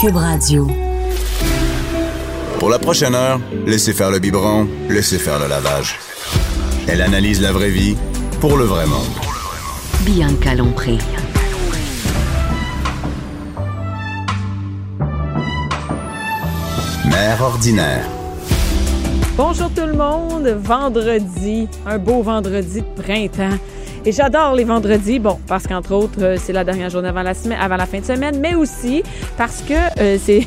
Cube Radio. Pour la prochaine heure, laissez faire le biberon, laissez faire le lavage. Elle analyse la vraie vie pour le vrai monde. Bianca Lompré. Mère ordinaire. Bonjour tout le monde, vendredi, un beau vendredi de printemps. Et j'adore les vendredis, bon, parce qu'entre autres, euh, c'est la dernière journée avant la, semaine, avant la fin de semaine, mais aussi parce que euh, c'est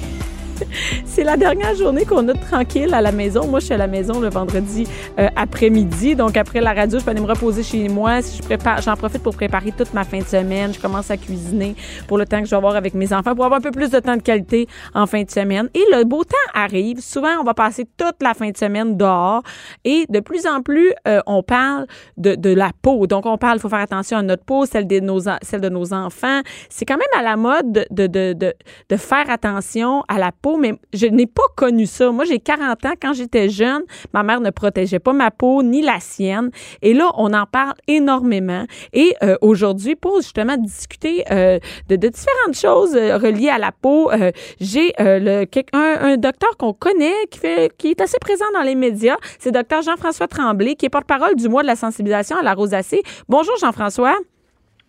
c'est la dernière journée qu'on a tranquille à la maison. Moi, je suis à la maison le vendredi euh, après-midi. Donc, après la radio, je peux aller me reposer chez moi. Je prépare, j'en profite pour préparer toute ma fin de semaine. Je commence à cuisiner pour le temps que je vais avoir avec mes enfants pour avoir un peu plus de temps de qualité en fin de semaine. Et le beau temps arrive. Souvent, on va passer toute la fin de semaine dehors. Et de plus en plus, euh, on parle de, la peau. Donc, on parle, il faut faire attention à notre peau, celle de nos, enfants. C'est quand même à la mode de, de, de, de faire attention à la peau mais je n'ai pas connu ça. Moi, j'ai 40 ans. Quand j'étais jeune, ma mère ne protégeait pas ma peau ni la sienne. Et là, on en parle énormément. Et euh, aujourd'hui, pour justement discuter euh, de, de, différentes choses euh, reliées à la peau, j'ai le, un, un docteur qu'on connaît qui, fait, qui est assez présent dans les médias. C'est docteur Jean-François Tremblay, qui est porte-parole du mois de la sensibilisation à la rosacée. Bonjour, Jean-François.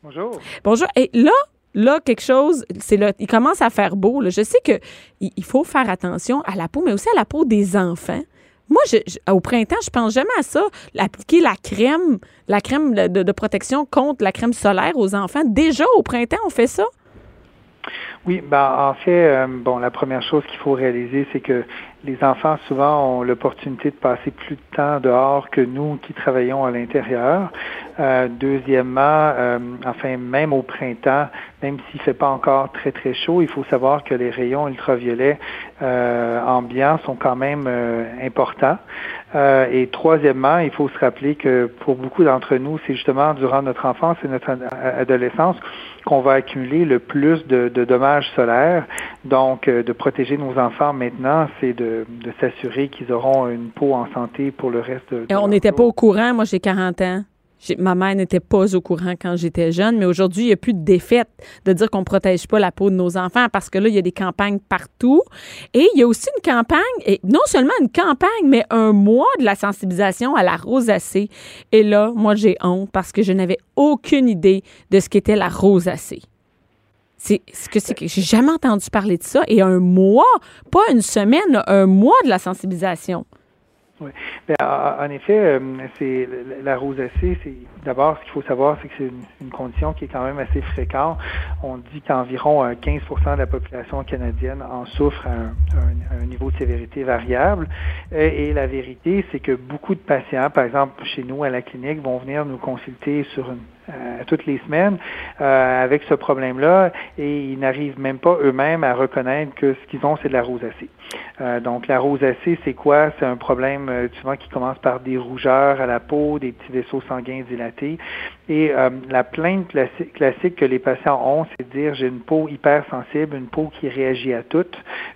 Bonjour. Bonjour. Et là, là, quelque chose, c'est là, il commence à faire beau. Je sais que il faut faire attention à la peau, mais aussi à la peau des enfants. Moi, je, au printemps, je pense jamais à ça. Appliquer la crème, la crème de, de, protection contre la crème solaire aux enfants. Déjà, au printemps, on fait ça? Oui, ben, en fait, euh, bon, la première chose qu'il faut réaliser, c'est que les enfants souvent ont l'opportunité de passer plus de temps dehors que nous qui travaillons à l'intérieur. Euh, deuxièmement, euh, enfin même au printemps, même s'il fait pas encore très très chaud, il faut savoir que les rayons ultraviolets ambiants sont quand même importants. Et troisièmement, il faut se rappeler que pour beaucoup d'entre nous, c'est justement durant notre enfance et notre adolescence qu'on va accumuler le plus de, de dommages solaires. Donc, de protéger nos enfants maintenant, c'est de de, s'assurer qu'ils auront une peau en santé pour le reste de, Et on n'était pas au courant. Moi, j'ai 40 ans. Ma mère n'était pas au courant quand j'étais jeune, mais aujourd'hui, il n'y a plus de défaite de dire qu'on ne protège pas la peau de nos enfants parce que là, il y a des campagnes partout. Et il y a aussi une campagne, et non seulement une campagne, mais un mois de la sensibilisation à la rosacée. Et là, moi, j'ai honte parce que je n'avais aucune idée de ce qu'était la rosacée. C'est ce que c'est que j'ai jamais entendu parler de ça. Et un mois, pas une semaine, un mois de la sensibilisation. Oui. Ben, en effet, euh, c'est la rosacée, c'est d'abord ce qu'il faut savoir, c'est que c'est une, condition qui est quand même assez fréquente. On dit qu'environ 15% euh, de la population canadienne en souffre à un, niveau de sévérité variable. Et, et la vérité, c'est que beaucoup de patients, par exemple chez nous à la clinique, vont venir nous consulter sur une euh, toutes les semaines euh, avec ce problème-là et ils n'arrivent même pas eux-mêmes à reconnaître que ce qu'ils ont, c'est de la rosacée. Euh, donc la rosacée, c'est quoi? C'est un problème souvent qui commence par des rougeurs à la peau, des petits vaisseaux sanguins dilatés. Et la plainte classique, que les patients ont, c'est de dire j'ai une peau hypersensible, une peau qui réagit à tout,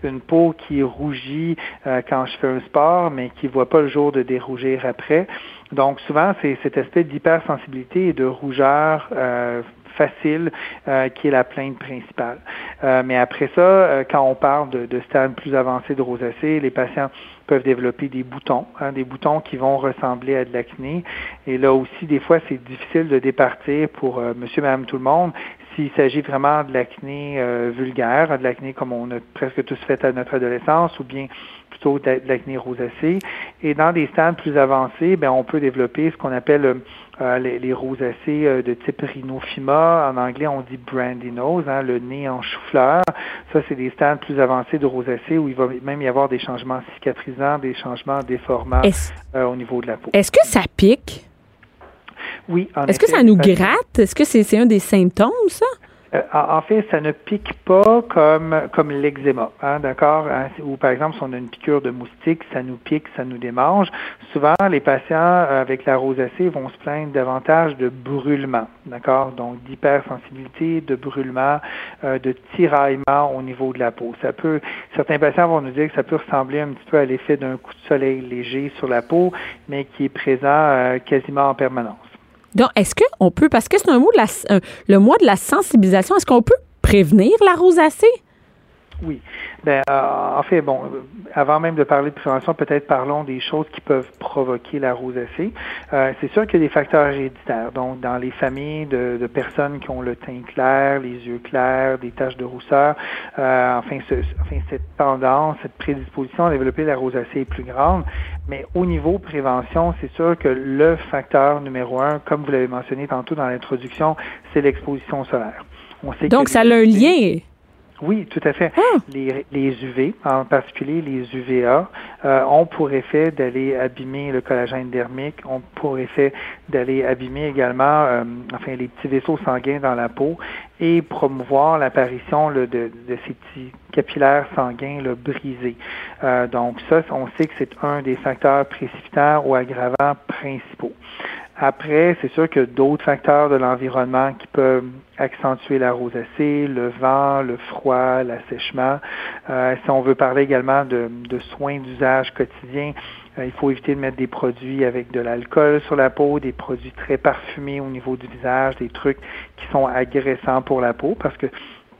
une peau qui rougit quand je fais un sport, mais qui voit pas le jour de dérougir après. Donc souvent, c'est cet aspect d'hypersensibilité et de rougeur euh, facile euh, qui est la plainte principale. Euh, mais après ça, quand on parle de, de stade plus avancé de rosacée, les patients peuvent développer des boutons, hein, des boutons qui vont ressembler à de l'acné. Et là aussi, des fois, c'est difficile de départir pour monsieur, madame, tout le monde s'il s'agit vraiment de l'acné vulgaire, de l'acné comme on a presque tous fait à notre adolescence, ou bien plutôt de l'acné rosacée. Et dans des stades plus avancés, ben, on peut développer ce qu'on appelle euh, les, les, rosacées euh, de type rhinophyma. En anglais, on dit brandy nose, hein, le nez en chou-fleur. Ça, c'est des stades plus avancés de rosacée où il va même y avoir des changements cicatrisants, des changements déformants euh, au niveau de la peau. Est-ce que ça pique? Oui. Est-ce que ça nous gratte? Est-ce que c'est un des symptômes, ça? Euh, en fait, ça ne pique pas comme comme l'eczéma, hein, d'accord? Hein, ou par exemple, si on a une piqûre de moustique, ça nous pique, ça nous démange. Souvent, les patients euh, avec la rosacée vont se plaindre davantage de brûlement, d'accord? Donc d'hypersensibilité, de brûlement, euh, de tiraillement au niveau de la peau. Ça peut, certains patients vont nous dire que ça peut ressembler un petit peu à l'effet d'un coup de soleil léger sur la peau, mais qui est présent quasiment en permanence. Donc, est-ce qu'on peut, parce que c'est un mot de la, le mois de la sensibilisation, est-ce qu'on peut prévenir la rosacée? Oui. Ben, euh, en fait, bon, avant même de parler de prévention, peut-être parlons des choses qui peuvent provoquer la rosacée. Euh, c'est sûr qu'il y a des facteurs héréditaires. Donc, dans les familles de, de, personnes qui ont le teint clair, les yeux clairs, des taches de rousseur, euh, enfin, ce, enfin, cette tendance, cette prédisposition à développer la rosacée est plus grande. Mais au niveau prévention, c'est sûr que le facteur numéro un, comme vous l'avez mentionné tantôt dans l'introduction, c'est l'exposition solaire. On sait Donc, ça a un lien. Oui, tout à fait. Ah! Les, les, UV, en particulier les UVA, euh, ont pour effet d'aller abîmer le collagène dermique, ont pour effet d'aller abîmer également, euh, enfin, les petits vaisseaux sanguins dans la peau et promouvoir l'apparition de, de, ces petits capillaires sanguins là, brisés. Euh, donc ça, on sait que c'est un des facteurs précipitants ou aggravants principaux. Après, c'est sûr que d'autres facteurs de l'environnement qui peuvent accentuer la rosacée, le vent, le froid, l'assèchement. Euh, si on veut parler également de, soins d'usage quotidien, euh, il faut éviter de mettre des produits avec de l'alcool sur la peau, des produits très parfumés au niveau du visage, des trucs qui sont agressants pour la peau parce que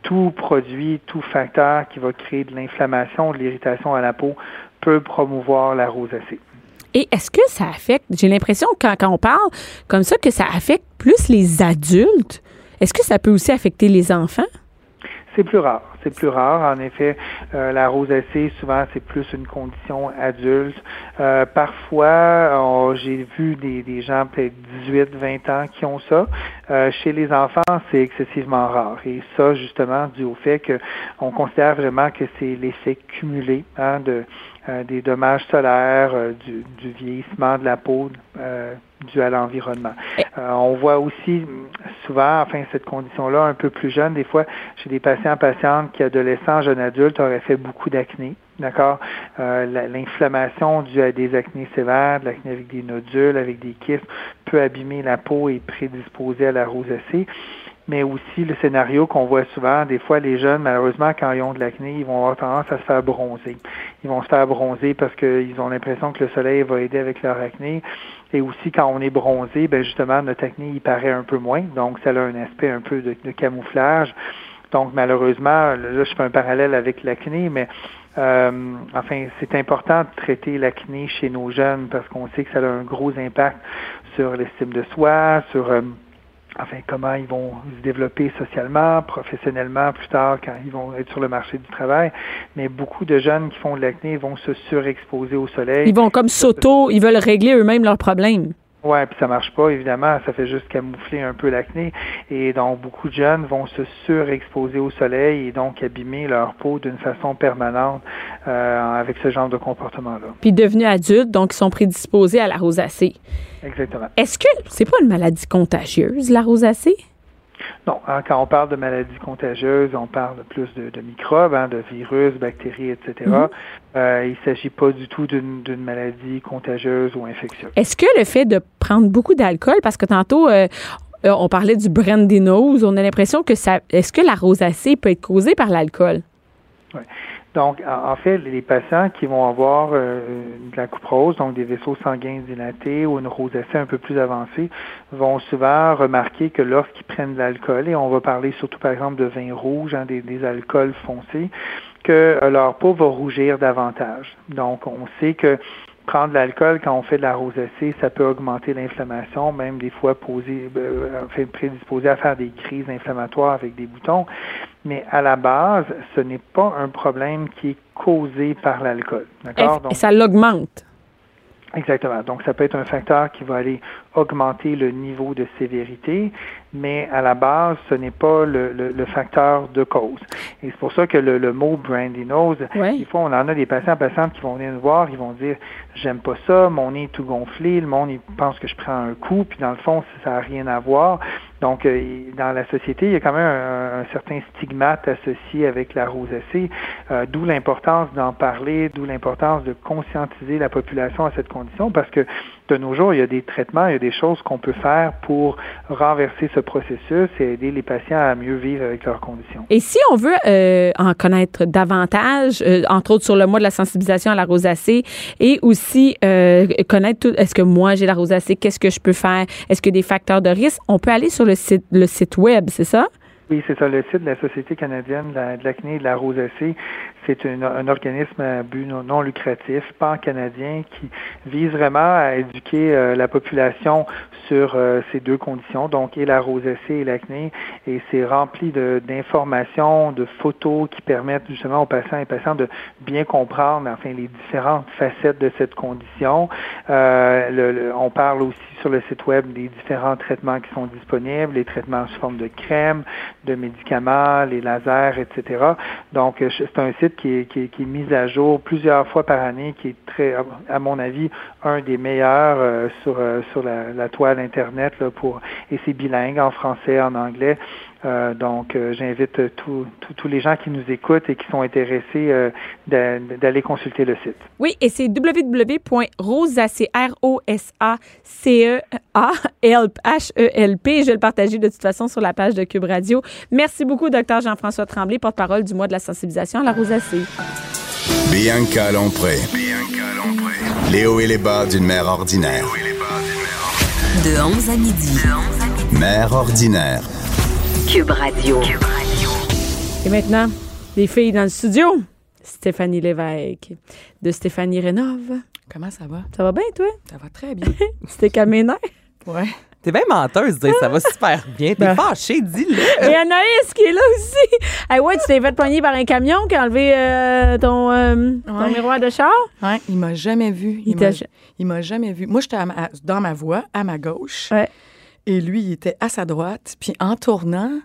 tout produit, tout facteur qui va créer de l'inflammation, de l'irritation à la peau peut promouvoir la rosacée. Et est-ce que ça affecte, j'ai l'impression quand, on parle comme ça, que ça affecte plus les adultes? Est-ce que ça peut aussi affecter les enfants? C'est plus rare. C'est plus rare. En effet, euh, la rosacée, souvent, c'est plus une condition adulte. Euh, parfois, j'ai vu des, des gens peut-être 18, 20 ans qui ont ça. Euh, chez les enfants, c'est excessivement rare. Et ça, justement, dû au fait qu'on considère vraiment que c'est l'effet cumulé hein, de euh, des dommages solaires, euh, du, du, vieillissement de la peau euh, dû à l'environnement. on voit aussi souvent, enfin, cette condition-là, un peu plus jeune, des fois, chez des patients, patientes qui, adolescents, jeunes adultes, auraient fait beaucoup d'acné. D'accord? L'inflammation due à des acnés sévères, de l'acné avec des nodules, avec des kystes, peut abîmer la peau et prédisposer à la rosacée mais aussi le scénario qu'on voit souvent, des fois les jeunes, malheureusement, quand ils ont de l'acné, ils vont avoir tendance à se faire bronzer. Ils vont se faire bronzer parce qu'ils ont l'impression que le soleil va aider avec leur acné. Et aussi, quand on est bronzé, ben justement, notre acné, il paraît un peu moins. Donc, ça a un aspect un peu de, camouflage. Donc, malheureusement, là, je fais un parallèle avec l'acné, mais euh, enfin, c'est important de traiter l'acné chez nos jeunes parce qu'on sait que ça a un gros impact sur l'estime de soi, sur... Euh, enfin comment ils vont se développer socialement, professionnellement plus tard quand ils vont être sur le marché du travail. Mais beaucoup de jeunes qui font de l'acné vont se surexposer au soleil. Ils vont comme s'auto, ils veulent régler eux-mêmes leurs problèmes. Ouais, puis ça marche pas, évidemment, ça fait juste camoufler un peu l'acné. Et donc, beaucoup de jeunes vont se surexposer au soleil et donc abîmer leur peau d'une façon permanente euh, avec ce genre de comportement-là. Puis devenus adultes, donc ils sont prédisposés à la rosacée. Exactement. Est-ce que c'est pas une maladie contagieuse, la rosacée? Non, hein, quand on parle de maladies contagieuses, on parle plus de, microbes, hein, de virus, bactéries, etc. Mm-hmm. Euh, il ne s'agit pas du tout d'une maladie contagieuse ou infectieuse. Est-ce que le fait de prendre beaucoup d'alcool, parce que tantôt, euh, euh, on parlait du brandy nose, on a l'impression que ça. Est-ce que la rosacée peut être causée par l'alcool? Donc, en fait, les patients qui vont avoir euh, de la couperose, donc des vaisseaux sanguins dilatés ou une rosacée un peu plus avancée, vont souvent remarquer que lorsqu'ils prennent de l'alcool, et on va parler surtout par exemple de vin rouge, hein, des, des, alcools foncés, que euh, leur peau va rougir davantage. Donc, on sait que prendre de l'alcool quand on fait de la rosacée, ça peut augmenter l'inflammation, même des fois poser, euh, prédisposer à faire des crises inflammatoires avec des boutons. Mais à la base, ce n'est pas un problème qui est causé par l'alcool. D'accord? Et ça l'augmente? Exactement. Donc, ça peut être un facteur qui va aller augmenter le niveau de sévérité, mais à la base, ce n'est pas le, le, facteur de cause. Et c'est pour ça que le, le mot brandy nose, il faut, on en a des patients, patientes qui vont venir nous voir, ils vont dire, j'aime pas ça, mon nez est tout gonflé, le monde il pense que je prends un coup, puis dans le fond, ça n'a rien à voir. Donc, euh, dans la société, il y a quand même un, un certain stigmate associé avec la rosacée, euh, d'où l'importance d'en parler, d'où l'importance de conscientiser la population à cette condition, parce que de nos jours, il y a des traitements, il y a des choses qu'on peut faire pour renverser ce processus et aider les patients à mieux vivre avec leurs conditions. Et si on veut euh, en connaître davantage, euh, entre autres sur le mois de la sensibilisation à la rosacée, et aussi euh, connaître tout, est-ce que moi j'ai la rosacée, qu'est-ce que je peux faire, est-ce que des facteurs de risque, on peut aller sur le site, le site web, c'est ça? Oui, c'est ça. Le site de la Société canadienne de la- de l'acné et de la rosacée, c'est une- un organisme à but non, lucratif, pan-canadien, qui vise vraiment à éduquer euh, la population sur euh, ces deux conditions, donc et la rosacée et l'acné. Et c'est rempli d'informations, de, photos qui permettent justement aux patients et patients de bien comprendre, enfin, les différentes facettes de cette condition. Euh, le- le- on parle aussi sur le site web des différents traitements qui sont disponibles, les traitements sous forme de crème, de médicaments, les lasers, etc. Donc, c'est un site qui est, qui, est, qui est mis à jour plusieurs fois par année, qui est très, à mon avis, un des meilleurs euh, sur, euh, sur la, toile Internet pour et c'est bilingue en français, en anglais. Euh, donc, euh, j'invite euh, tous les gens qui nous écoutent et qui sont intéressés euh, d'a- d'aller consulter le site. Oui, et c'est www.rosacea, R-O-S-A-C-E-A-H-E-L-P. Je vais le partager de toute façon sur la page de Cube Radio. Merci beaucoup, Dr Jean-François Tremblay, porte-parole du mois de la sensibilisation à la rosacée. Bianca Lompré. Les hauts et les bas d'une mère ordinaire. De 11 à midi. Mère ordinaire. Cube Radio. Et maintenant, les filles dans le studio. Stéphanie Lévesque de Stéphanie Rénove. Comment ça va? Ça va bien, toi? Ça va très bien. Tu t'es calmé les nerfs? Ouais. T'es bien menteuse, de dire ça va super bien. T'es Ben. fâchée, dis-le. Et Anaïs qui est là aussi. Hey, ouais, tu t'es fait poigner par un camion qui a enlevé euh, ton, euh, ton Ouais. miroir de char? Ouais, il m'a jamais vu. Il Il m'a ja- il m'a jamais vu. Moi, j'étais dans ma voie, à ma gauche. Ouais. Et lui, il était à sa droite. Puis en tournant,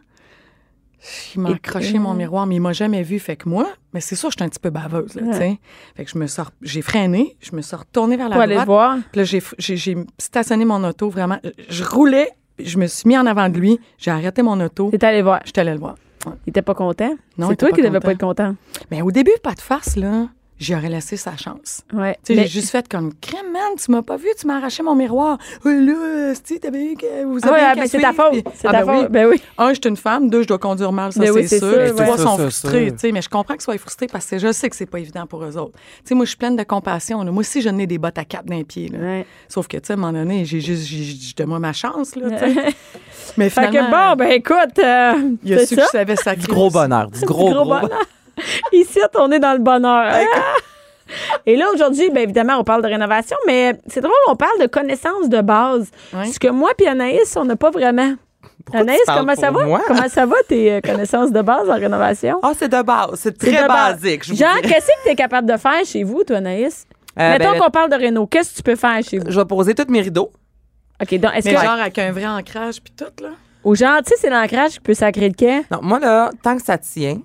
il m'a accroché mon miroir, mais il m'a jamais vu. Fait que moi, mais c'est sûr, j'étais un petit peu baveuse, là, Ouais. Fait que je me sors, j'ai freiné, je me suis retournée vers Pour la aller le droite. voir. Puis là, j'ai, stationné mon auto vraiment. Je roulais, je me suis mis en avant de lui, j'ai arrêté mon auto, T'es allé voir. j'étais allée le voir. Ouais. Il était pas content? Non, C'est toi qui devais pas être content. content. Mais au début, pas de farce, là. J'y aurais laissé sa chance. Ouais. Tu sais, Mais- j'ai juste fait comme crème, man, tu m'as pas vu, tu m'as arraché mon miroir. Oh là, tu t'avais eu que vous Ah avez ah, ben, c'est ta faute. C'est Ah, ta ben oui. Ben oui. Un, je suis une femme. Deux, je dois conduire mal, ça, Ben oui, c'est sûr. sûr, Et ouais. trois sont frustrés, tu sais. Mais je comprends qu'ils soient frustrés parce que je sais que c'est pas évident pour eux autres. Tu sais, moi, je suis pleine de compassion. là. Moi aussi, je n'ai des bottes à cap d'un pied. Ouais. Sauf que, tu sais, à un moment donné, j'ai juste, j'ai- ma chance, là. Mais Fait que finalement, bon, ben écoute, euh, il a c'est su ça. que je savais ça. Du gros bonheur. Du gros, Gros gros, bonheur. Ici, on est dans le bonheur. Ah! Et là, aujourd'hui, bien évidemment, on parle de rénovation, mais c'est drôle, on parle de connaissances de base. Ouais. Ce que moi puis Anaïs, on n'a pas vraiment. Pourquoi Anaïs, comment ça va? moi? Comment ça va, tes euh, connaissances de base en rénovation? Ah, c'est de base. C'est très de basique. Je Genre, qu'est-ce que tu es capable de faire chez vous, toi, Anaïs? Euh, Mettons ben, qu'on parle de réno. Qu'est-ce que tu peux faire chez vous? Je vais poser tous mes rideaux. OK, donc, est-ce Mais que. genre avec un vrai ancrage puis tout, là. Au genre, tu sais, c'est l'ancrage qui peut sacrer le quai? Non, moi, là, tant que ça tient,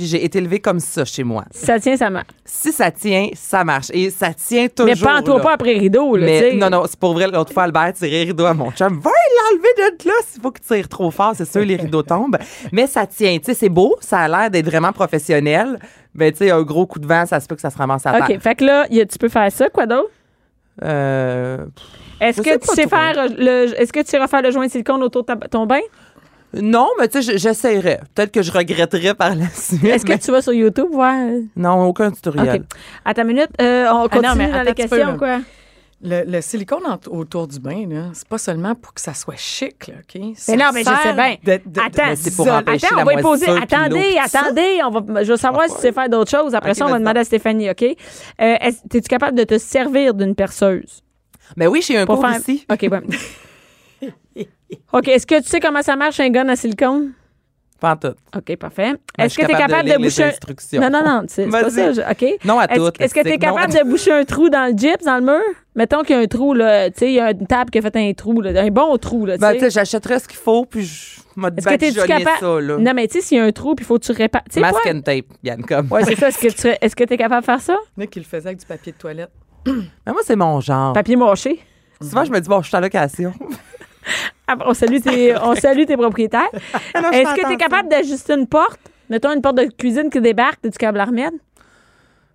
puis j'ai été élevée comme ça chez moi. Si ça tient, ça marche. Si ça tient, ça marche. Et ça tient toujours. Mais pas toi là. pas après rideau, là, tu Mais non, non, c'est pour vrai. L'autre fois, Albert tirait les rideaux à mon chum. Va l'enlever de là. S'il faut qu'il tire trop fort, c'est sûr, les rideaux tombent. Mais ça tient. Tu sais, c'est beau. Ça a l'air d'être vraiment professionnel. Mais tu sais, un gros coup de vent, ça se peut que ça se ramasse à terre. OK, fait que là, y a- tu peux faire ça, quoi d'autre? Euh, Est-ce que tu sais trop. faire le. Est-ce que tu iras faire le joint de silicone autour de ta- ton bain? Non, mais tu sais, je- j'essaierais. Peut-être que je regretterais par la suite. Est-ce que tu vas sur YouTube voir? Non, aucun tutoriel. OK. À ta minute, euh, on continue non, mais dans les peu, questions, quoi. Le, le silicone en- autour du bain, là, c'est pas seulement pour que ça soit chic, là, OK? Mais non, mais je sais bien. Attends, c'est pour attends, on va y poser. Attendez, attendez, on va, je veux savoir si tu sais faire d'autres choses. Après ça, on va demander à Stéphanie, OK? Euh, est-ce- Es-tu capable de te servir d'une perceuse? Mais oui, j'ai un Pour cours faire- ici. OK, bon. OK, est-ce que tu sais comment ça marche un gun à silicone? Pas en tout. OK, parfait. Ben, Est-ce que tu es capable de, boucher un... instructions. Non, non, non, c'est pas Vas-y. ça. je- OK. Non à Est-ce tout. est-ce que tu es capable de boucher un trou dans le gyps, dans le mur? Mettons qu'il y a un trou, là. Tu sais, il y a une table qui a fait un trou, là, un bon trou, là. tu Ben, sais. tu sais, j'achèterais ce qu'il faut, puis je m'a Est-ce que badigeonner capable. ça, là. Non, mais tu sais, s'il y a un trou, puis il faut que tu répares. Tu sais Mask quoi? and tape, Yann, comme. Ouais, c'est ça. Est-ce que tu est-ce que tu es capable de faire ça? Il y en a qui le faisaient avec du papier de toilette. Mais moi, c'est mon genre. Papier mâché. Souvent, je me dis, bon, je suis en location. Ah, On salue tes, on salue tes propriétaires. Est-ce que tu es capable d'ajuster une porte? Mettons une porte de cuisine qui débarque, du câble?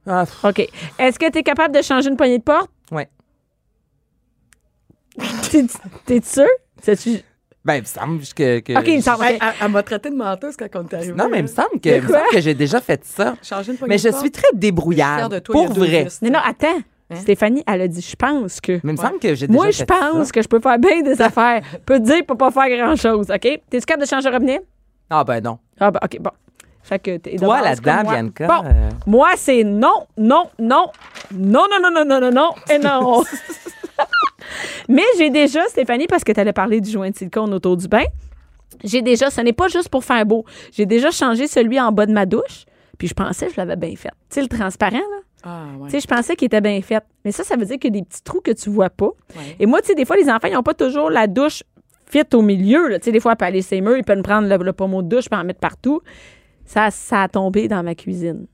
Ah, pff, OK. Est-ce que tu es capable de changer une poignée de porte? ouais. T'es- T'es sûr? C'est-tu- Ben, il me semble que. que- OK, il me semble. Elle, elle- elle m'a traité de menteuse quand on est arrivé. Non, mais il me semble que, me semble que j'ai déjà fait ça. Changer une poignée Mais de je porte? suis très Je suis débrouillarde. pour vrai. Non, non, attends. Hein? Stéphanie, elle a dit, je pense que. Mais il me semble que j'ai déjà Moi, je ça. pense que je peux faire bien des affaires. Je peux te dire, pour pas faire grand-chose, OK? T'es-tu capable de changer de robinet? Ah, ben non. Ah, ben, OK, bon. Fait que t'es Toi, là-dedans. Bianca. Bon, euh, moi, c'est non, non, non, non, non, non, non, non, non, non, et non. Mais j'ai déjà, Stéphanie, parce que tu allais parler du joint de silicone autour du bain, j'ai déjà, ce n'est pas juste pour faire beau, j'ai déjà changé celui en bas de ma douche, puis je pensais que je l'avais bien fait. Tu sais, le transparent, là. Ah, ouais. Tu sais, je pensais qu'il était bien fait. Mais ça, ça veut dire qu'il y a des petits trous que tu vois pas. Ouais. Et moi, tu sais, des fois, les enfants, ils n'ont pas toujours la douche fit au milieu. Tu sais, des fois, elle peut aller ses murs, ils peuvent prendre le, le pommeau de douche et en mettre partout. Ça, ça a tombé dans ma cuisine.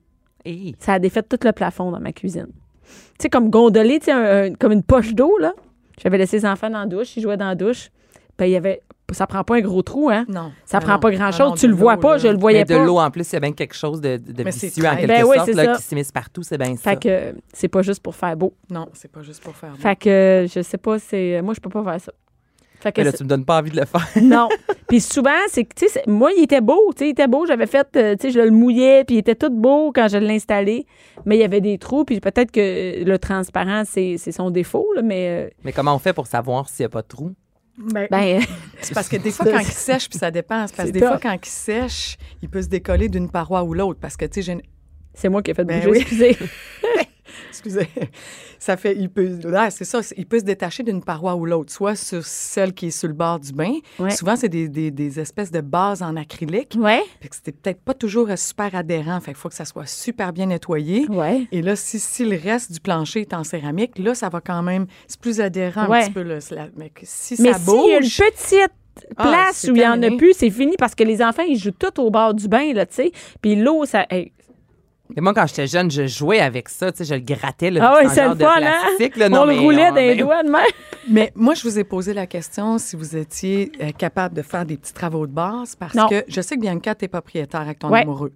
hey. Ça a défait tout le plafond dans ma cuisine. Tu sais, comme gondolé, tu sais, un- un- comme une poche d'eau, là. J'avais laissé les enfants dans la douche, ils jouaient dans la douche. Ben, il y avait. Ça prend pas un gros trou, hein? Non. Ça prend non. pas grand-chose. non, tu de le vois pas, là. je le voyais Mais de pas. l'eau, en plus, il y a bien quelque chose de, de c'est vicieux, en quelque Ben oui, sorte, c'est là, qui s'immisce partout. C'est bien ça. Fait que c'est pas juste pour faire beau. Non, c'est pas juste pour faire. Fait que je sais pas, c'est. Moi, je peux pas faire ça. Fait que Mais là, c'est- tu me donnes pas envie de le faire. Non. Puis souvent, c'est que, tu sais, c'est- moi, il était beau. Tu sais, il était beau. J'avais fait, euh, tu sais, je le mouillais, puis il était tout beau quand je l'ai installé. Mais il y avait des trous, puis peut-être que le transparent, c'est c'est son défaut, là, mais. euh, Mais comment on fait pour savoir s'il n'y a pas de trou? Ben, ben, c'est parce que des fois, quand il sèche, puis ça dépend. Parce que des fois, quand il sèche, il peut se décoller d'une paroi ou l'autre. Parce que, tu sais, j'ai c'est moi qui ai fait Ben bouger, oui. excusez. Excusez. Ça fait, il peut, ouais, c'est ça, il peut se détacher d'une paroi ou l'autre, soit sur celle qui est sur le bord du bain. Ouais. Souvent, c'est des, des- des espèces de bases en acrylique. Ouais. Fait que c'était peut-être pas toujours super adhérent. Fait qu'il faut que ça soit super bien nettoyé. Ouais. Et là, si, si le reste du plancher est en céramique, là, ça va quand même. C'est plus adhérent Ouais. un petit peu. Là, la- mais si Mais ça s'il y a une petite Ah, place où il n'y en a plus, c'est fini parce que les enfants, ils jouent tout au bord du bain, là, tu sais. Puis l'eau, ça. hey, Et moi, quand j'étais jeune, je jouais avec ça. Tu sais, je le grattais. Là, Ah oui, c'est le de fun, hein? plastique, là. Non, on le mais roulait mais- doigts de même. Mais moi, je vous ai posé la question si vous étiez euh, capable de faire des petits travaux de base parce Non. que je sais que Bianca, tu es propriétaire avec ton Ouais. amoureux.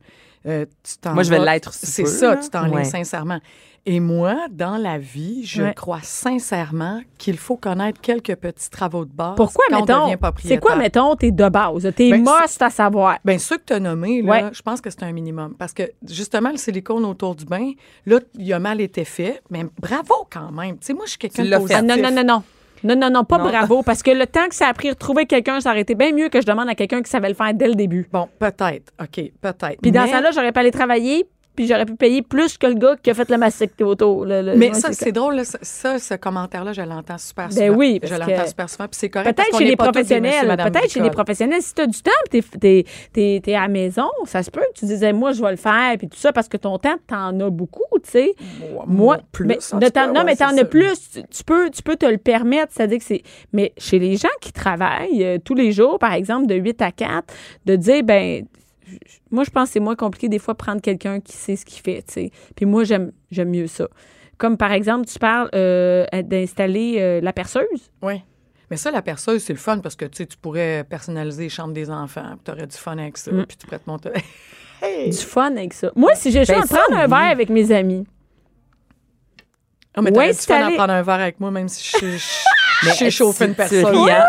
Euh, tu t'en Moi, je vais l'être C'est ça, tu t'en Ouais. sincèrement. Et moi, dans la vie, je Ouais. crois sincèrement qu'il faut connaître quelques petits travaux de base Pourquoi, quand on mettons? C'est quoi, mettons, tes de base? Tes Ben, must à savoir. Bien, ceux que tu as nommés, là, Ouais. je pense que c'est un minimum. Parce que, justement, le silicone autour du bain, là, il a mal été fait, mais bravo quand même. Tu sais, moi, je suis quelqu'un de l'as positif. Ah, non, non, non, non. Non, non, non, pas Non. bravo, parce que le temps que ça a pris de retrouver quelqu'un, ça aurait été bien mieux que je demande à quelqu'un qui savait le faire dès le début. Bon, peut-être. OK, peut-être. Puis dans Mais- ce temps-là, j'aurais pas allé travailler, puis j'aurais pu payer plus que le gars qui a fait le mastectomie autour. le- le- Mais ça, c'est drôle, là, ça, ce commentaire-là, je l'entends super Ben souvent. oui, Je l'entends super souvent, puis c'est correct. Peut-être chez les professionnels, peut-être chez les professionnels, si tu as du temps, tu es, à la maison, ça se peut que tu disais, moi, je vais le faire, puis tout ça, parce que ton temps, tu en as beaucoup, tu sais. Moi, plus, mais, en de t'en- non, ouais, mais t'en as plus, tu, tu peux, tu peux te le permettre, c'est-à-dire que c'est. Mais chez les gens qui travaillent euh, tous les jours, par exemple, de 8 à 4, de dire, ben, moi, je pense que c'est moins compliqué des fois de prendre quelqu'un qui sait ce qu'il fait, tu sais. Puis moi, j'aime, j'aime mieux ça. Comme par exemple, tu parles euh, d'installer euh, la perceuse. Oui. Mais ça, la perceuse, c'est le fun parce que tu sais, tu pourrais personnaliser les chambres des enfants, puis tu aurais du fun avec ça, Mm. puis tu pourrais te monter. Du fun avec ça. Moi, si j'ai le choix Ben, de ça, prendre un oui. verre avec mes amis, Ah, mais Ouais, t'aurais du c'est fun à prendre un verre avec moi, même si je je- je- j'ai chauffé une personne.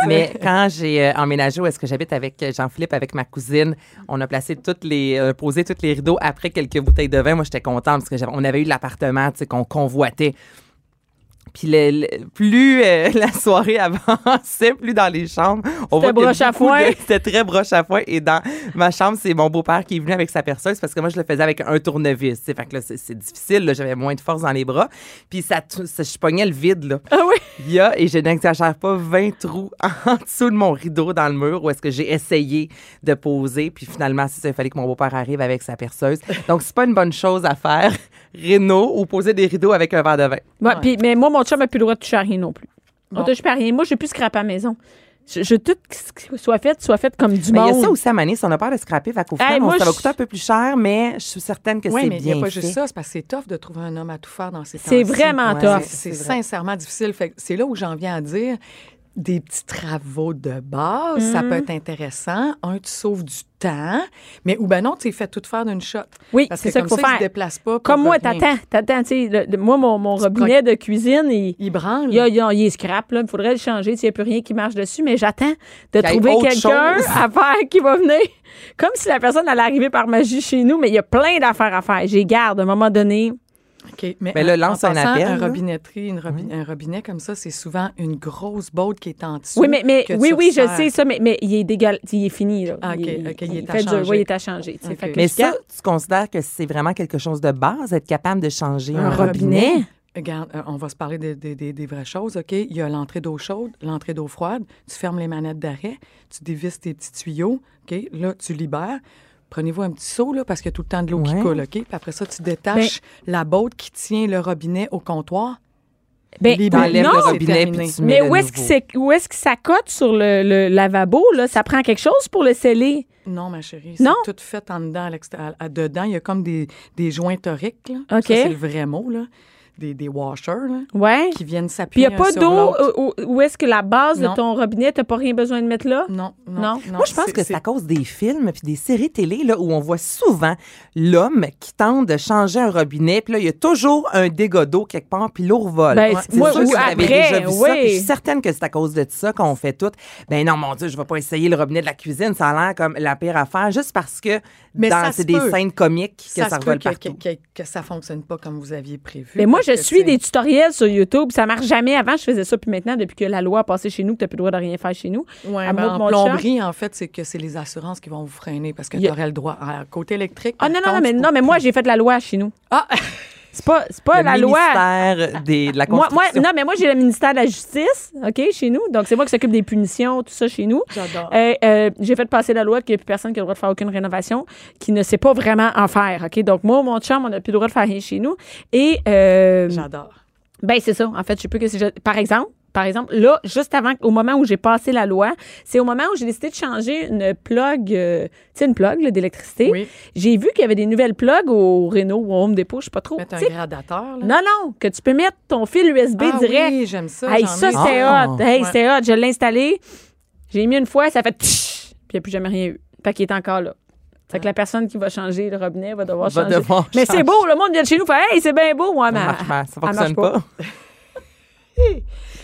mais quand j'ai euh, emménagé où est-ce que j'habite avec euh, Jean-Philippe, avec ma cousine, on a placé toutes les, euh, posé tous les rideaux après quelques bouteilles de vin. Moi, j'étais contente parce que on avait eu l'appartement, tu sais, qu'on convoitait. Puis le- le- plus euh, la soirée avançait, plus dans les chambres, on C'était voit broche à beaucoup foin. de- C'était très broche à foin. Et dans ma chambre, c'est mon beau-père qui est venu avec sa perceuse parce que moi, je le faisais avec un tournevis. tu sais. Fait que là, c'est difficile. J'avais moins de force dans les bras. Puis ça, ça- je pognais le vide. Là. Ah oui? Il y a, et je n'exagère pas, 20 trous en dessous de mon rideau dans le mur où est-ce que j'ai essayé de poser. Puis finalement, ça, il fallait que mon beau-père arrive avec sa perceuse. Donc, c'est pas une bonne chose à faire, réno, ou poser des rideaux avec un verre de vin. Ouais, Ouais. puis- mais moi, mon chum n'a plus le droit de toucher à rien non plus. On touche pas à rien. Moi, je plus scraper à la maison. Je, je tout ce qui soit fait, soit fait comme du Mais il y monde. a ça aussi à Mané, si on a peur de scraper, qu'au Hey, moi, ça va coûter un peu plus cher, mais je suis certaine que Oui, c'est mais il n'y bien a pas fait. juste ça, c'est parce que c'est tough de trouver un homme à tout faire dans ces temps C'est vraiment Ouais, tough. C'est c'est vrai. sincèrement difficile. C'est là où j'en viens à dire, des petits travaux de base, ça peut être intéressant. Un, tu sauves du temps, mais ou ben non, tu fais tout faire d'une shot. Oui, c'est ça qu'il faut ça, ils faire. se déplacent pas. Comme moi, t'attends, t'attends, moi, mon, robinet de cuisine, il, Ils il, y a- il a- il est scrap, là. Il faudrait le changer s'il n'y a plus rien qui marche dessus, mais j'attends de trouver quelqu'un à faire qui va venir. Comme si la personne allait arriver par magie chez nous, mais il y a plein d'affaires à faire. J'ai garde à un moment donné. OK, mais Ben là, lance en un passant, appel, Un robinetterie, une robi- un robinet comme ça, c'est souvent une grosse botte qui est en dessous. Oui, mais, mais que oui, oui, je sais ça, mais, mais il est dégueulasse. Il est fini, là. Ah, OK, il, OK, il est à fait dur. changer. Oui, il est à changer. Fait Mais ça, tu considères que c'est vraiment quelque chose de base, être capable de changer un un, robinet? Regarde, euh, on va se parler des, des- des- des vraies choses, OK? Il y a l'entrée d'eau chaude, l'entrée d'eau froide. Tu fermes les manettes d'arrêt, tu dévisses tes petits tuyaux, OK? Là, tu libères. Prenez-vous un petit seau, là, parce qu'il y a tout le temps de l'eau qui coule, OK? Puis après ça, tu détaches la botte qui tient le robinet au comptoir. Ben, T'enlèves non, le c'est robinet terminé. puis tu mets Mais le où est-ce que nouveau. c'est où est-ce que ça cote sur le, le lavabo là? Ça prend quelque chose pour le sceller? Non, ma chérie, Non? c'est tout fait en dedans, à Dedans, il y a comme des, des joints toriques, là. OK. Ça, c'est le vrai mot, là. Des, des washers, là, Ouais. qui viennent Puis il s'appuyer n'y a pas d'eau où, où- est-ce que la base Non. de ton robinet, t'as pas rien besoin de mettre là? Non, non, Non? non. Moi, je pense que c'est à cause des films puis des séries télé là, où on voit souvent l'homme qui tente de changer un robinet, puis là, il y a toujours un dégât d'eau quelque part, puis l'eau revole. Ben, Ouais. c'est- C'est moi, sûr ou que vous avez après, déjà vu ça, oui. puis je suis certaine que c'est à cause de ça qu'on fait tout. Ben non, mon Dieu, je vais pas essayer le robinet de la cuisine, ça a l'air comme la pire affaire, juste parce que ça c'est des peut. scènes comiques que ça, peut revole partout. que, que, que ça fonctionne pas comme vous aviez prévu. Mais moi, je suis tu des tutoriels sur YouTube, ça marche jamais. Avant, je faisais ça, puis maintenant, depuis que la loi a passé chez nous, que t'as plus le droit de rien faire chez nous. Ouais, à ben, en mon plomberie, en fait, c'est que c'est les assurances qui vont vous freiner parce que a- tu aurais le droit. À côté électrique. Ah non, non, non, mais, tu non, mais moi, j'ai fait la loi chez nous. Ah! C'est pas, c'est pas le la loi. ministère des, de la Moi, moi, construction. non, mais moi, j'ai le ministère de la Justice, OK, chez nous. Donc, c'est moi qui s'occupe des punitions, tout ça chez nous. J'adore. Euh, euh, j'ai fait passer la loi qu'il n'y a plus personne qui a le droit de faire aucune rénovation, qui ne sait pas vraiment en faire, OK? Donc, moi, mon chum, on n'a plus le droit de faire rien chez nous. Et, euh, J'adore. ben, c'est ça. En fait, je sais plus que c'est. je- Par exemple, par exemple, là, juste avant, au moment où j'ai passé la loi, c'est au moment où j'ai décidé de changer une plug, euh, tu sais, une plug d'électricité. Oui. J'ai vu qu'il y avait des nouvelles plugs au Renault ou au Home Depot, je sais pas trop. Mettre un gradateur, là. non, non, que tu peux mettre ton fil USB Ah direct. Oui, j'aime ça. Hey, ça, c'est Ah. hot. Hey, Ouais. c'est hot. Je l'ai installé. J'ai mis une fois, ça fait tch, puis il n'y a plus jamais rien eu. Fait qu'il est encore là. Fait que la personne qui va changer le robinet va devoir Va changer. devoir mais c'est beau, le monde vient de chez nous, fait Hey, c'est bien beau, moi, Ça mais. marche pas, ça elle marche fonctionne pas.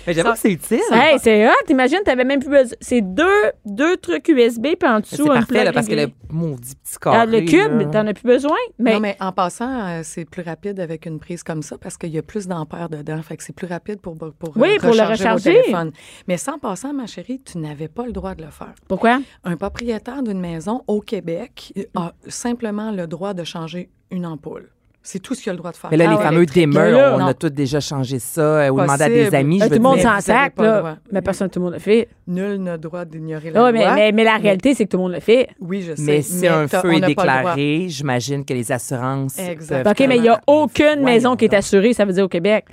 Mais j'avoue que c'est utile. Hey, c'est hot. Imagine, t'avais même plus besoin. C'est deux, deux trucs USB, puis en dessous, C'est un parfait, là, parce que le maudit petit Ah, carré. le cube, là. t'en as plus besoin. Mais, Non, mais en passant, euh, c'est plus rapide avec une prise comme ça parce qu'il y a plus d'ampères dedans. Fait que c'est plus rapide pour, pour, pour, Oui, euh, pour le recharger recharger. téléphones. Mais sans passant, ma chérie, tu n'avais pas le droit de le faire. pourquoi? Un propriétaire d'une maison au Québec a simplement le droit de changer une ampoule. C'est tout ce qu'il a le droit de faire. Mais là, Ah les ouais. fameux là, on non. a tous déjà changé ça euh, ou demandé à des amis. Je tout le monde s'en sac, là. Mais personne, tout le monde le fait. Nul n'a le droit d'ignorer la loi. mais, mais, mais la réalité, c'est que tout le monde le fait. Oui, je sais. Mais si un feu est déclaré, j'imagine que les assurances. Exact. peuvent OK, mais il n'y a aucune maison qui est assurée, ça veut dire au Québec.